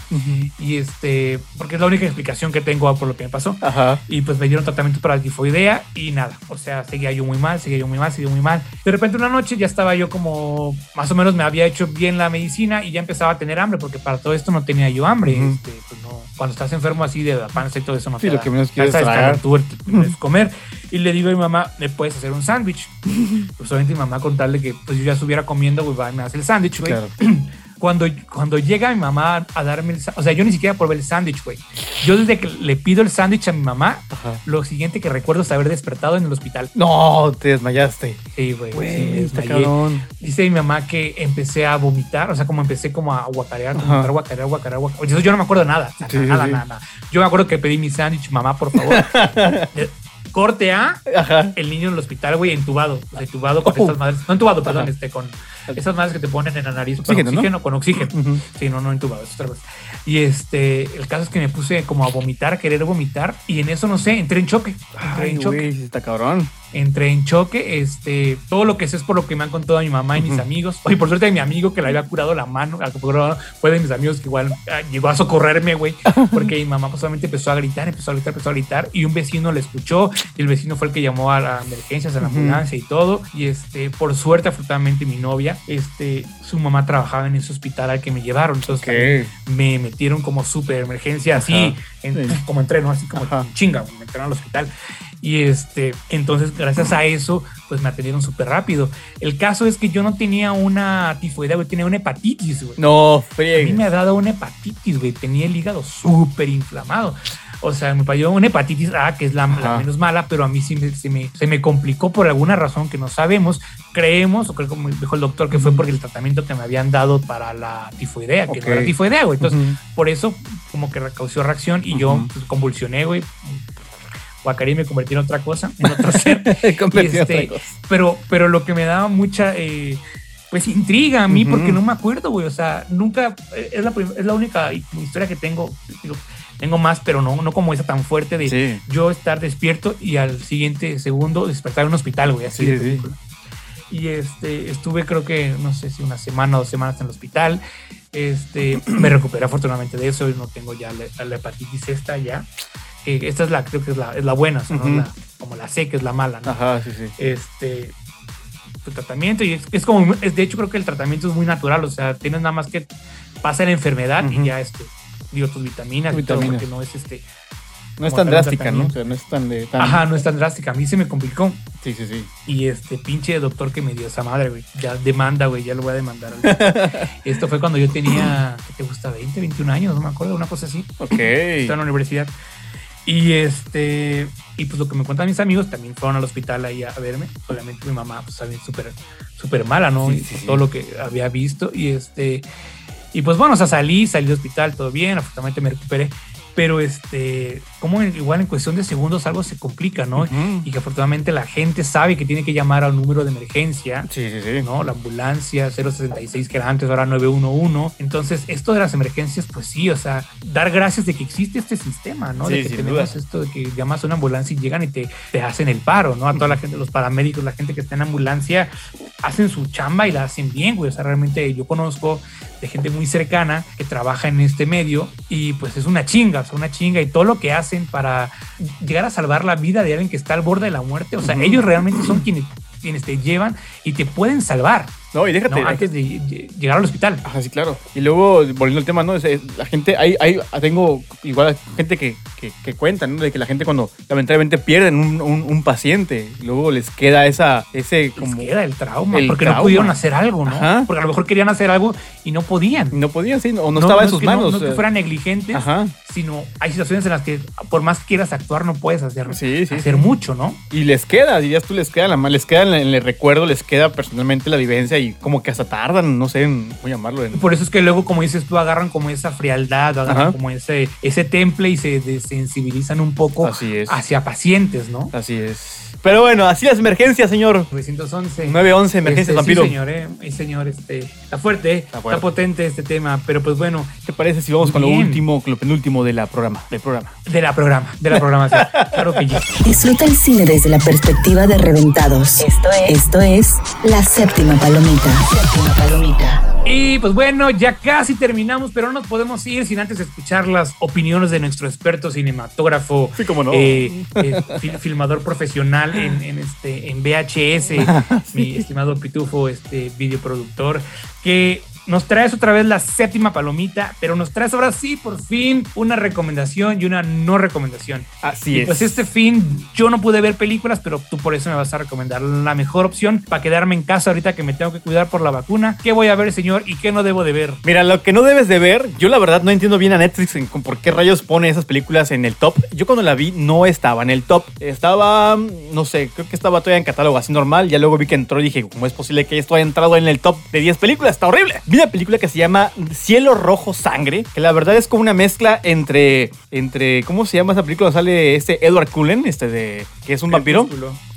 Y este, porque es la única explicación que tengo por lo que me pasó. Ajá. Y pues me dieron tratamiento para la tifoidea y nada. O sea, seguía yo muy mal, seguía yo muy mal, seguía muy mal. De repente una noche ya estaba yo como, más o menos me había hecho bien la medicina y ya empezaba a tener hambre, porque para todo esto no tenía yo hambre. Este, pues cuando estás enfermo así de la panza y todo eso no Sí, te lo da. que menos quieres tragar. quieres [laughs] comer. Y le digo a mi mamá, ¿me puedes hacer un sándwich? [laughs] Pues obviamente mi mamá contarle que pues yo ya estuviera comiendo, güey, va y me hace el sándwich, güey. Claro. [clears throat] Cuando, cuando llega mi mamá a darme el sándwich, o sea, yo ni siquiera probé el sándwich, güey. Yo desde que le pido el sándwich a mi mamá, Ajá. lo siguiente que recuerdo es haber despertado en el hospital. No, te desmayaste. Sí, güey. sí. Dice mi mamá que empecé a vomitar, o sea, como empecé como a guacarear, guacarear, guacarear, guacarear, yo no me acuerdo de nada, o sea, Sí, nada, sí. nada, nada. Yo me acuerdo que pedí mi sándwich, mamá, por favor. [laughs] Eh, Corte A, Ajá. el niño en el hospital, güey, entubado. O sea, entubado con Oh. estas madres. No entubado, perdón, Ajá. este, con esas madres que te ponen en la nariz Oxígeno, con ¿no? oxígeno, con oxígeno. Ujú. Sí, no, no entubado, es otra cosa. Y este, el caso es que me puse como a vomitar, a querer vomitar, y en eso, no sé, entré en choque. Entré Ay, en choque. está cabrón. Entré en choque. Este, todo lo que sé es por lo que me han contado mi mamá y mis amigos. Oye, por suerte, mi amigo que le había curado la mano, fue de mis amigos que igual ah, llegó a socorrerme, güey, porque mi mamá pues, solamente empezó a gritar, empezó a gritar, empezó a gritar, y un vecino le escuchó, y el vecino fue el que llamó a las emergencias, a la ambulancia y todo. Y este, por suerte, afortunadamente, mi novia, este, su mamá trabajaba en ese hospital al que me llevaron. Entonces, me metieron como súper emergencia, así, como entreno, así como chinga, me metieron al hospital. Y este, entonces, gracias a eso, pues me atendieron súper rápido. El caso es que yo no tenía una tifoidea, güey, tenía una hepatitis, güey. No, A mí me ha dado una hepatitis, güey. Tenía el hígado súper inflamado. O sea, me payó una hepatitis A, que es la, menos mala, pero a mí sí se, me, se me complicó por alguna razón que no sabemos. Creemos, o creo como dijo el doctor, que fue porque el tratamiento que me habían dado para la tifoidea, que no era tifoidea, güey. Entonces, por eso como que causó reacción y yo pues, convulsioné, güey Bacari me convertí en otra cosa, en otro ser. [laughs] Este, pero, pero lo que me daba mucha eh, pues intriga a mí, porque no me acuerdo, güey. O sea, nunca es la, es la única historia que tengo. tengo más, pero no, no como esa tan fuerte de yo estar despierto y al siguiente segundo despertar en un hospital, güey. Así y este, estuve creo que, no sé si una semana o dos semanas en el hospital. Este, [clears throat] me recuperé afortunadamente de eso y no tengo ya la, la hepatitis esta ya esta es la, creo que es la, es la buena, como la C, que es la mala, ¿no? Ajá, sí, sí. Este, tu tratamiento, y es, como, es, de hecho creo que el tratamiento es muy natural, o sea, tienes nada más que pasa la enfermedad y ya, este, digo, tus vitaminas, vitaminas. Y todo, no es este... No es tan drástica, ¿no? O sea, no es tan, de, Ajá, no es tan drástica. A mí se me complicó. Sí, sí, sí. Y este pinche doctor que me dio esa madre, güey. Ya demanda, güey. Ya lo voy a demandar. [laughs] Esto fue cuando yo tenía, ¿qué te gusta? 20, 21 años, no me acuerdo, una cosa así. Ok. Estaba en la universidad. Y este, y pues lo que me cuentan mis amigos también fueron al hospital ahí a, verme. Obviamente mi mamá pues también súper, súper mala, ¿no? y todo lo que había visto. Y este, y pues bueno, o sea, salí, salí del hospital, todo bien, afortunadamente me recuperé pero este, como igual en cuestión de segundos algo se complica, ¿no? Y que afortunadamente la gente sabe que tiene que llamar al número de emergencia, sí, sí, sí. ¿no? La ambulancia 066 que era antes, ahora 911. Entonces, esto de las emergencias, pues sí, o sea, dar gracias de que existe este sistema, ¿no? de que tenemos esto de que llamas a una ambulancia y llegan y te, te hacen el paro, ¿no? A toda la gente, los paramédicos, la gente que está en ambulancia, hacen su chamba y la hacen bien, güey. O sea, realmente yo conozco de gente muy cercana que trabaja en este medio y pues es una chinga, o sea, una chinga y todo lo que hacen para llegar a salvar la vida de alguien que está al borde de la muerte, o sea, ellos realmente son quienes, quienes te llevan y te pueden salvar. No, y déjate. antes de llegar al hospital. Ajá, sí, claro. Y luego, volviendo al tema, ¿no? la gente, hay, hay, tengo igual gente que, que, cuenta, ¿no? De que la gente cuando lamentablemente pierden un, un, paciente, luego les queda esa, ese como... Les queda el trauma, porque no pudieron hacer algo, ¿no? Ajá. Porque a lo mejor querían hacer algo y no podían. No podían, sí, o no, estaba en sus manos. No, que fueran negligentes, Ajá. Sino hay situaciones en las que por más que quieras actuar no puedes hacer, sí, sí, hacer mucho, ¿no? Y les queda, dirías tú, les queda, la, les queda en el recuerdo, les queda personalmente la vivencia y como que hasta tardan, no sé en cómo llamarlo. Por eso es que luego, como dices tú, agarran como esa frialdad, agarran como ese, ese temple y se desensibilizan un poco hacia pacientes, ¿no? Así es. Pero bueno, así las emergencias, señor. 911. 911, emergencias, este, vampiro. Sí, señor, eh. señor, este, está fuerte, está, potente este tema, pero pues bueno. ¿Te parece si vamos con lo último, con lo penúltimo de la programa, del programa? De la programa, de la programación. [laughs] claro que ya. Disfruta el cine desde la perspectiva de reventados. Esto es, esto es La Séptima Palomita. Séptima Palomita. Y pues bueno, ya casi terminamos, pero no nos podemos ir sin antes escuchar las opiniones de nuestro experto cinematógrafo, sí, como no. Eh, eh, filmador profesional en, este, en VHS, [laughs] mi estimado Pitufo, este videoproductor, que nos traes otra vez la séptima palomita, pero nos traes ahora sí, por fin, una recomendación y una no recomendación. Así es. Pues este fin yo no pude ver películas, pero tú por eso me vas a recomendar la mejor opción para quedarme en casa ahorita que me tengo que cuidar por la vacuna. ¿Qué voy a ver, señor, y qué no debo de ver? Mira, lo que no debes de ver, yo la verdad no entiendo bien a Netflix en por qué rayos pone esas películas en el top. Yo cuando la vi no estaba en el top. Estaba, no sé, creo que estaba todavía en catálogo así normal. Ya luego vi que entró y dije, ¿cómo es posible que esto haya entrado en el top de 10 películas? Está horrible una película que se llama Cielo Rojo Sangre, que la verdad es como una mezcla entre, entre ¿cómo se llama esa película? Sale este Edward Cullen, este de que es un vampiro.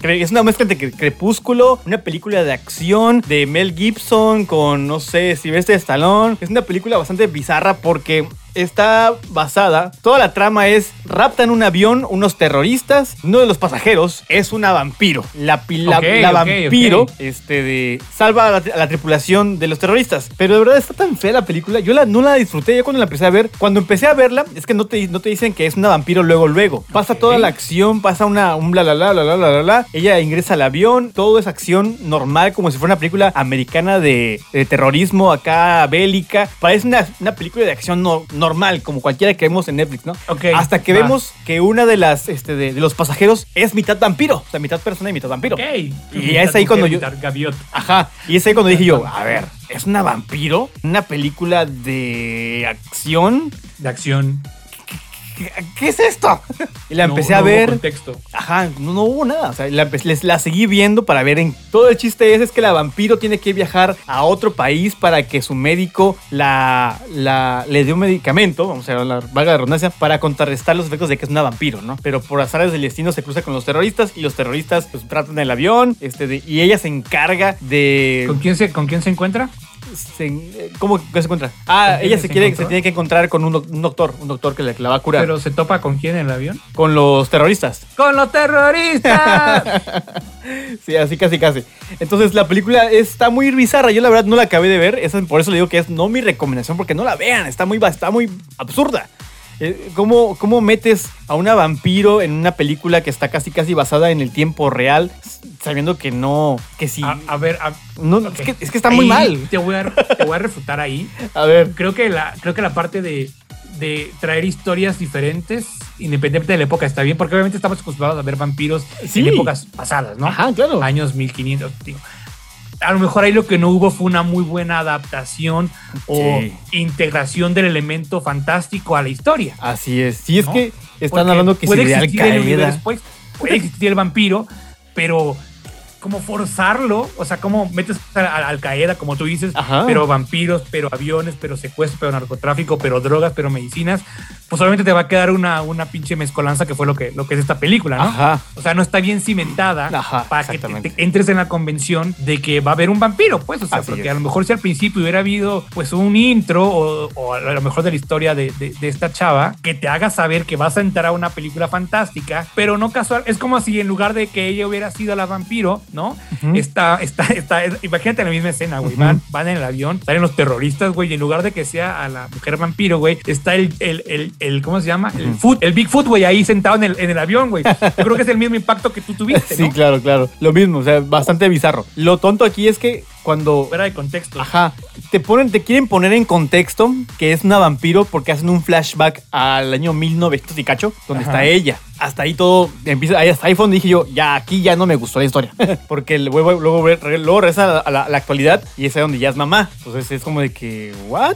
Es una mezcla entre Crepúsculo, una película de acción de Mel Gibson con, no sé, Sylvester Stallone. Es una película bastante bizarra porque está basada, toda la trama es raptan un avión unos terroristas, uno de los pasajeros es una vampiro. La, la- Ok, la ok, vampiro este de salva a la, a la tripulación de los terroristas. Pero de verdad está tan fea la película. Yo la, no la disfruté ya cuando la empecé a ver. Cuando empecé a verla, es que no te, no te dicen que es una vampiro luego, luego. Pasa toda la acción, pasa una, un bla, bla, bla, bla, bla, bla, bla. Ella ingresa al avión, todo es acción normal, como si fuera una película americana de, de terrorismo acá bélica. Parece una, una película de acción no- normal, como cualquiera que vemos en Netflix, ¿no? Ok, Hasta que va. vemos que una de las este, de, de los pasajeros es mitad vampiro, o sea, mitad persona y mitad vampiro. Ok. Y es ahí cuando yo- Gaviota. Ajá. Y es ahí cuando dije yo, a ver, ¿es una vampiro? ¿Una película de acción? De acción. ¿Qué, qué es esto? Y la No- empecé no a hubo ver. contexto. Ajá, no, no hubo nada. O sea, la, les- la seguí viendo para ver en. Todo el chiste es, es que la vampiro tiene que viajar a otro país para que su médico la, la, le dé un medicamento, vamos a la valga la redundancia, para contrarrestar los efectos de que es una vampiro, ¿no? Pero por azares del destino se cruza con los terroristas y los terroristas pues tratan el avión este, de- y ella se encarga de. ¿Con quién se, con quién se encuentra? Se- eh, ¿Cómo que se encuentra? Ah, ¿Con quién ella se se quiere, encontró? se tiene que encontrar con un, doc- un doctor, un doctor que, la va a curar. Pero se topa con quién en el avión. con los terroristas. ¡Con los terroristas! [laughs] Sí, así casi casi. Entonces la película está muy bizarra. Yo la verdad no la acabé de ver. Esa- por eso le digo que es no mi recomendación porque no la vean. Está muy, está muy absurda. Eh, ¿Cómo, ¿Cómo metes a una vampiro en una película que está casi casi basada en el tiempo real sabiendo que no, que sí. a, a ver, a- no, ok. es, que, es que está muy mal. Te voy, a, te voy a refutar ahí. [laughs] A ver. Creo que la, creo que la parte de, de traer historias diferentes, independientemente de la época, está bien, porque obviamente estamos acostumbrados a ver vampiros Sí. en épocas pasadas, ¿no? Ajá, claro. Años 1500. digo. A lo mejor ahí lo que no hubo fue una muy buena adaptación o Sí. integración del elemento fantástico a la historia. Así es. Sí, es ¿no? que están Porque hablando que puede existir el universo, pues, puede existir el vampiro, pero como forzarlo, o sea, como metes a- a- Al Qaeda, como tú dices, Ajá. pero vampiros, pero aviones, pero secuestros, pero narcotráfico, pero drogas, pero medicinas, pues obviamente te va a quedar una, una pinche mezcolanza que fue lo que, lo que es esta película, ¿no? Ajá. O sea, no está bien cimentada Ajá, para que te, te entres en la convención de que va a haber un vampiro, pues, o sea, Así porque es. a lo mejor si al principio hubiera habido pues un intro o, o a lo mejor de la historia de, de- de esta chava que te haga saber que vas a entrar a una película fantástica, pero no casual, es como si en lugar de que ella hubiera sido la vampiro, ¿no? Está, está, está, imagínate la misma escena, güey, van, van en el avión, salen los terroristas, güey, y en lugar de que sea a la mujer vampiro, güey, está el, el, el, el- ¿cómo se llama? El foot, el Bigfoot, güey, ahí sentado en el, en el avión, güey. Yo creo que es el mismo impacto que tú tuviste, [laughs] Sí, claro, claro. Lo mismo, o sea, bastante bizarro. Lo tonto aquí es que cuando Fuera de contexto. Ajá. Te ponen, te quieren poner en contexto que es una vampiro porque hacen un flashback al año 1900 y cacho, donde Ajá. está ella. Hasta ahí todo empieza. Ahí hasta ahí fue donde dije yo, ya aquí ya no me gustó la historia. [laughs] porque luego, luego, luego regresa a la- a la actualidad y es ahí donde ya es mamá. Entonces es como de que, ¿what?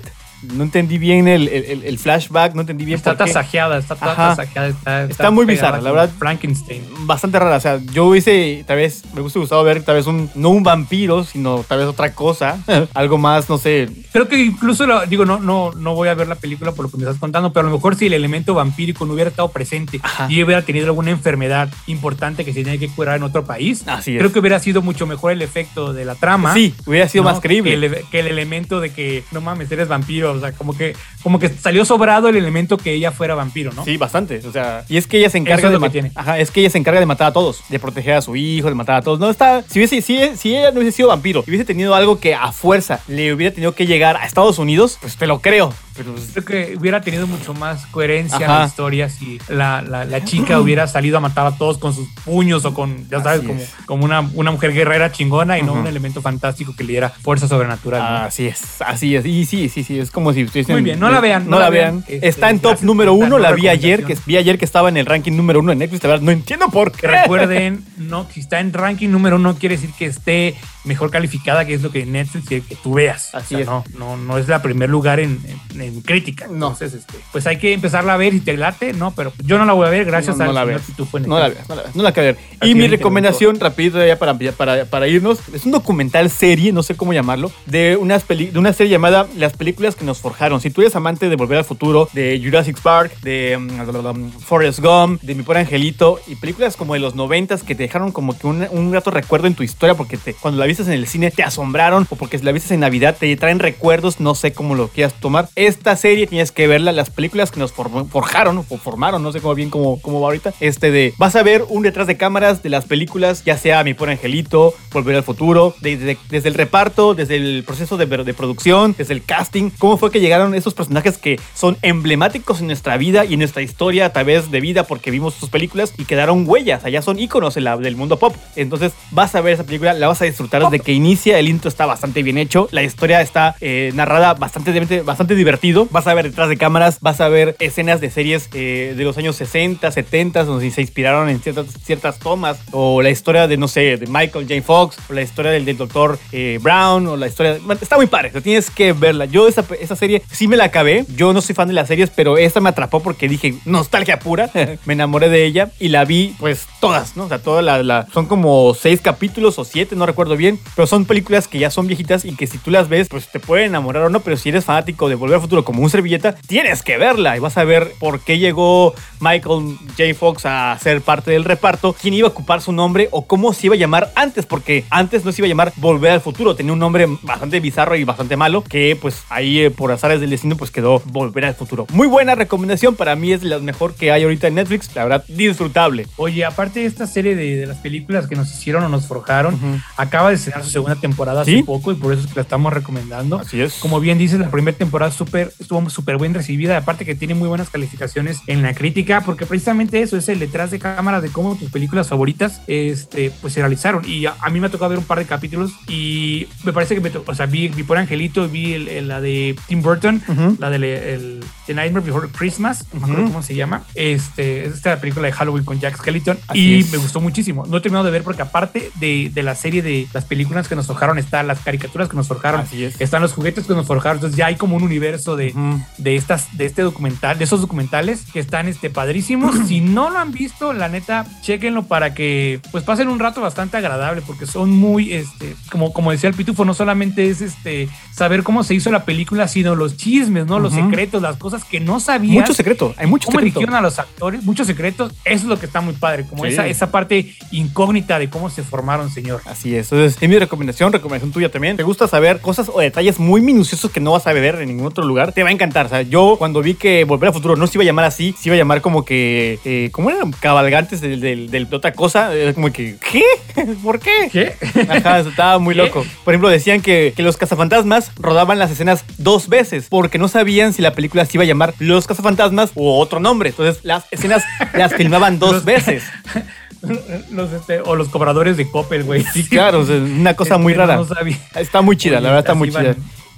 No entendí bien el, el- el flashback, no entendí bien Está por qué. tasajeada, está toda tasajeada. Está, Está muy bizarra, la verdad. Frankenstein. Bastante rara, o sea, yo hubiese, tal vez, me hubiese gustado ver tal vez un, no un vampiro, sino tal vez otra cosa, [laughs] algo más, no sé, Creo que incluso, lo- digo, no, no, no voy a ver la película por lo que me estás contando, pero a lo mejor si el elemento vampírico no hubiera estado presente Ajá. y hubiera tenido alguna enfermedad importante que se tenía que curar en otro país, Así es. creo que hubiera sido mucho mejor el efecto de la trama. Sí, hubiera sido ¿no? más creíble. Que el, que el elemento de que, no mames, eres vampiro. O sea, como que, como que salió sobrado el elemento que ella fuera vampiro, ¿no? Sí, bastante. O sea, y es que ella se encarga Eso es de lo que ma- tiene. Ajá, es que ella se encarga de matar a todos, de proteger a su hijo, de matar a todos. No está, si hubiese, si, si ella no hubiese sido vampiro, y hubiese tenido algo que a fuerza le hubiera tenido que llegar a Estados Unidos, pues te lo creo. Pero pues, Creo que hubiera tenido mucho más coherencia en Ajá. la historia si la, la- la chica hubiera salido a matar a todos con sus puños o con, ya sabes, Así como, como una, una mujer guerrera chingona y no un elemento fantástico que le diera fuerza sobrenatural. ¿no? así es, así es. Y sí, sí, sí, es como si estuviesen. Muy bien, no la vean, No, la vean. Este, Está en top número uno, la vi ayer, que vi ayer que estaba en el ranking número uno en Netflix. La verdad, no entiendo por qué. Recuerden, no, si está en ranking número uno, quiere decir que esté mejor calificada, que es lo que Netflix quiere que tú veas. Así O sea, es. No, no, no es la primer lugar en, en- en crítica. No. Entonces, este, pues hay que empezarla a ver y te late, ¿no? Pero yo no la voy a ver gracias No, no al la. Pitufo en No la veas, no la veas, no la ver. Y mi me recomendación, rapidito ya para, para, para irnos, es un documental serie, no sé cómo llamarlo, de, unas peli- de una serie llamada Las películas que nos forjaron. Si tú eres amante de Volver al Futuro, de Jurassic Park, de mm, Forrest Gump, de Mi Pobre Angelito, y películas como de los noventas que te dejaron como que un, un grato recuerdo en tu historia, porque te, cuando la viste en el cine te asombraron, o porque la viste en Navidad te traen recuerdos, no sé cómo lo quieras tomar. Esta serie tienes que verla, las películas que nos forjaron o formaron, no sé cómo bien cómo, cómo va ahorita. Este de, vas a ver un detrás de cámaras de las películas, ya sea Mi Pobre Angelito, Volver al Futuro, desde, desde el reparto, desde el proceso de, de producción, desde el casting, cómo fue que llegaron esos personajes que son emblemáticos en nuestra vida y en nuestra historia a través de vida porque vimos sus películas y quedaron huellas, allá son íconos en la- del mundo pop. Entonces vas a ver esa película, la vas a disfrutar desde que inicia, el intro está bastante bien hecho, la historia está eh, narrada bastante, bastante divertido, vas a ver detrás de cámaras, vas a ver escenas de series eh, de los años 60, 70, donde se inspiraron en ciertas, ciertas tomas, o la historia de, no sé, de Michael J. Fox, o la historia del, del doctor eh, Brown, o la historia... está muy padre, tienes que verla. Yo esa, esa serie sí me la acabé, yo no soy fan de las series, pero esta me atrapó porque dije, nostalgia pura, [laughs] me enamoré de ella y la vi, pues, todas, ¿no? O sea, todas la, la- son como seis capítulos o siete, no recuerdo bien, pero son películas que ya son viejitas y que si tú las ves, pues te pueden enamorar o no, pero si eres fanático de Volver al Futuro como un servilleta, tienes que verla y vas a ver por qué llegó Michael J. Fox a ser parte del reparto, quién iba a ocupar su nombre o cómo se iba a llamar antes, porque antes no se iba a llamar Volver al Futuro, tenía un nombre bastante bizarro y bastante malo, que pues ahí eh, por azares del destino pues quedó Volver al Futuro. Muy buena recomendación, para mí es la mejor que hay ahorita en Netflix, la verdad, disfrutable. Oye, aparte de esta serie de, de las películas que nos hicieron o nos forjaron, acaba de estrenar su segunda temporada ¿Sí? hace poco y por eso es que la estamos recomendando. Así es. Como bien dices, la primera temporada súper, estuvo súper bien recibida, aparte que tiene muy buenas calificaciones en la crítica, porque precisamente eso es el detrás de cámaras de cómo tus películas favoritas este, pues se realizaron. Y a, a mí me ha tocado ver un par de capítulos y me parece que me o sea, vi, vi por Angelito, vi el- el- la de Tim Burton, Ujú. la de el, The Nightmare Before Christmas, no me acuerdo Ujú. cómo se llama. Este, es esta película de Halloween con Jack Skellington Así y es. me gustó muchísimo. No he terminado de ver porque aparte de, de la serie de las películas que nos forjaron, están las caricaturas que nos forjaron, Así es. están los juguetes que nos forjaron. Entonces ya hay como un universo de, de estas, de este documental, de esos documentales que están este, padrísimos. [clears throat] si no lo han visto, la neta, chéquenlo para que pues pasen un rato bastante agradable porque son muy, este, como, como decía el Pitufo, no solamente es este saber cómo se hizo la película, sino los chismes, ¿no? Los secretos, las cosas que no sabías. Mucho secreto, hay mucho ¿Cómo secreto. eligieron a los actores? Muchos secretos. Eso es lo que está muy padre, como Sí. esa, esa parte incógnita de cómo se formaron, señor. Así es. Entonces, es mi recomendación, recomendación tuya también. ¿Te gusta saber cosas o detalles muy minuciosos que no vas a ver en ningún otro lugar? Te va a encantar. O sea, yo cuando vi que Volver al Futuro no se iba a llamar así, se iba a llamar como que, eh, ¿cómo eran? Cabalgantes del, del- del- de otra cosa. Era como que, ¿qué? [laughs] ¿Por qué? ¿Qué? Ajá, estaba muy ¿Qué? loco. Por ejemplo, decían que, que los cazafantasmas rodaban las escenas dos veces porque no sabían si la película se iba a llamar Los cazafantasmas o otro nombre. Entonces, las escenas las filmaban [laughs] dos veces. [laughs] [laughs] los, este, o los cobradores de Coppel, güey. Sí, claro, o sea, una cosa muy Este, rara. no sabía. Está muy chida, la verdad está muy van. chida.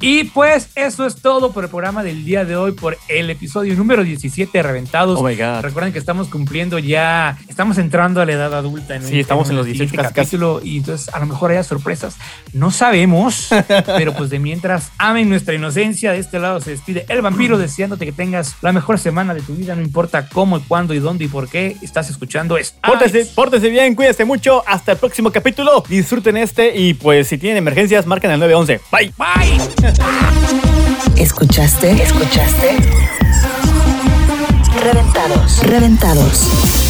Y pues eso es todo por el programa del día de hoy, por el episodio número 17 de Reventados. Oh my God. Recuerden que estamos cumpliendo ya, estamos entrando a la edad adulta. Sí, estamos en los el 18 siguiente casi, casi. capítulo y entonces a lo mejor haya sorpresas. No sabemos, [laughs] pero pues de mientras amen nuestra inocencia, de este lado se despide el vampiro deseándote que tengas la mejor semana de tu vida, no importa cómo, cuándo y dónde y por qué estás escuchando esto. Pórtense, pórtense bien, cuídense mucho. Hasta el próximo capítulo. Disfruten este y pues si tienen emergencias, marquen al 911. Bye. Bye. ¿Escuchaste? ¿Escuchaste? Reventados. Reventados.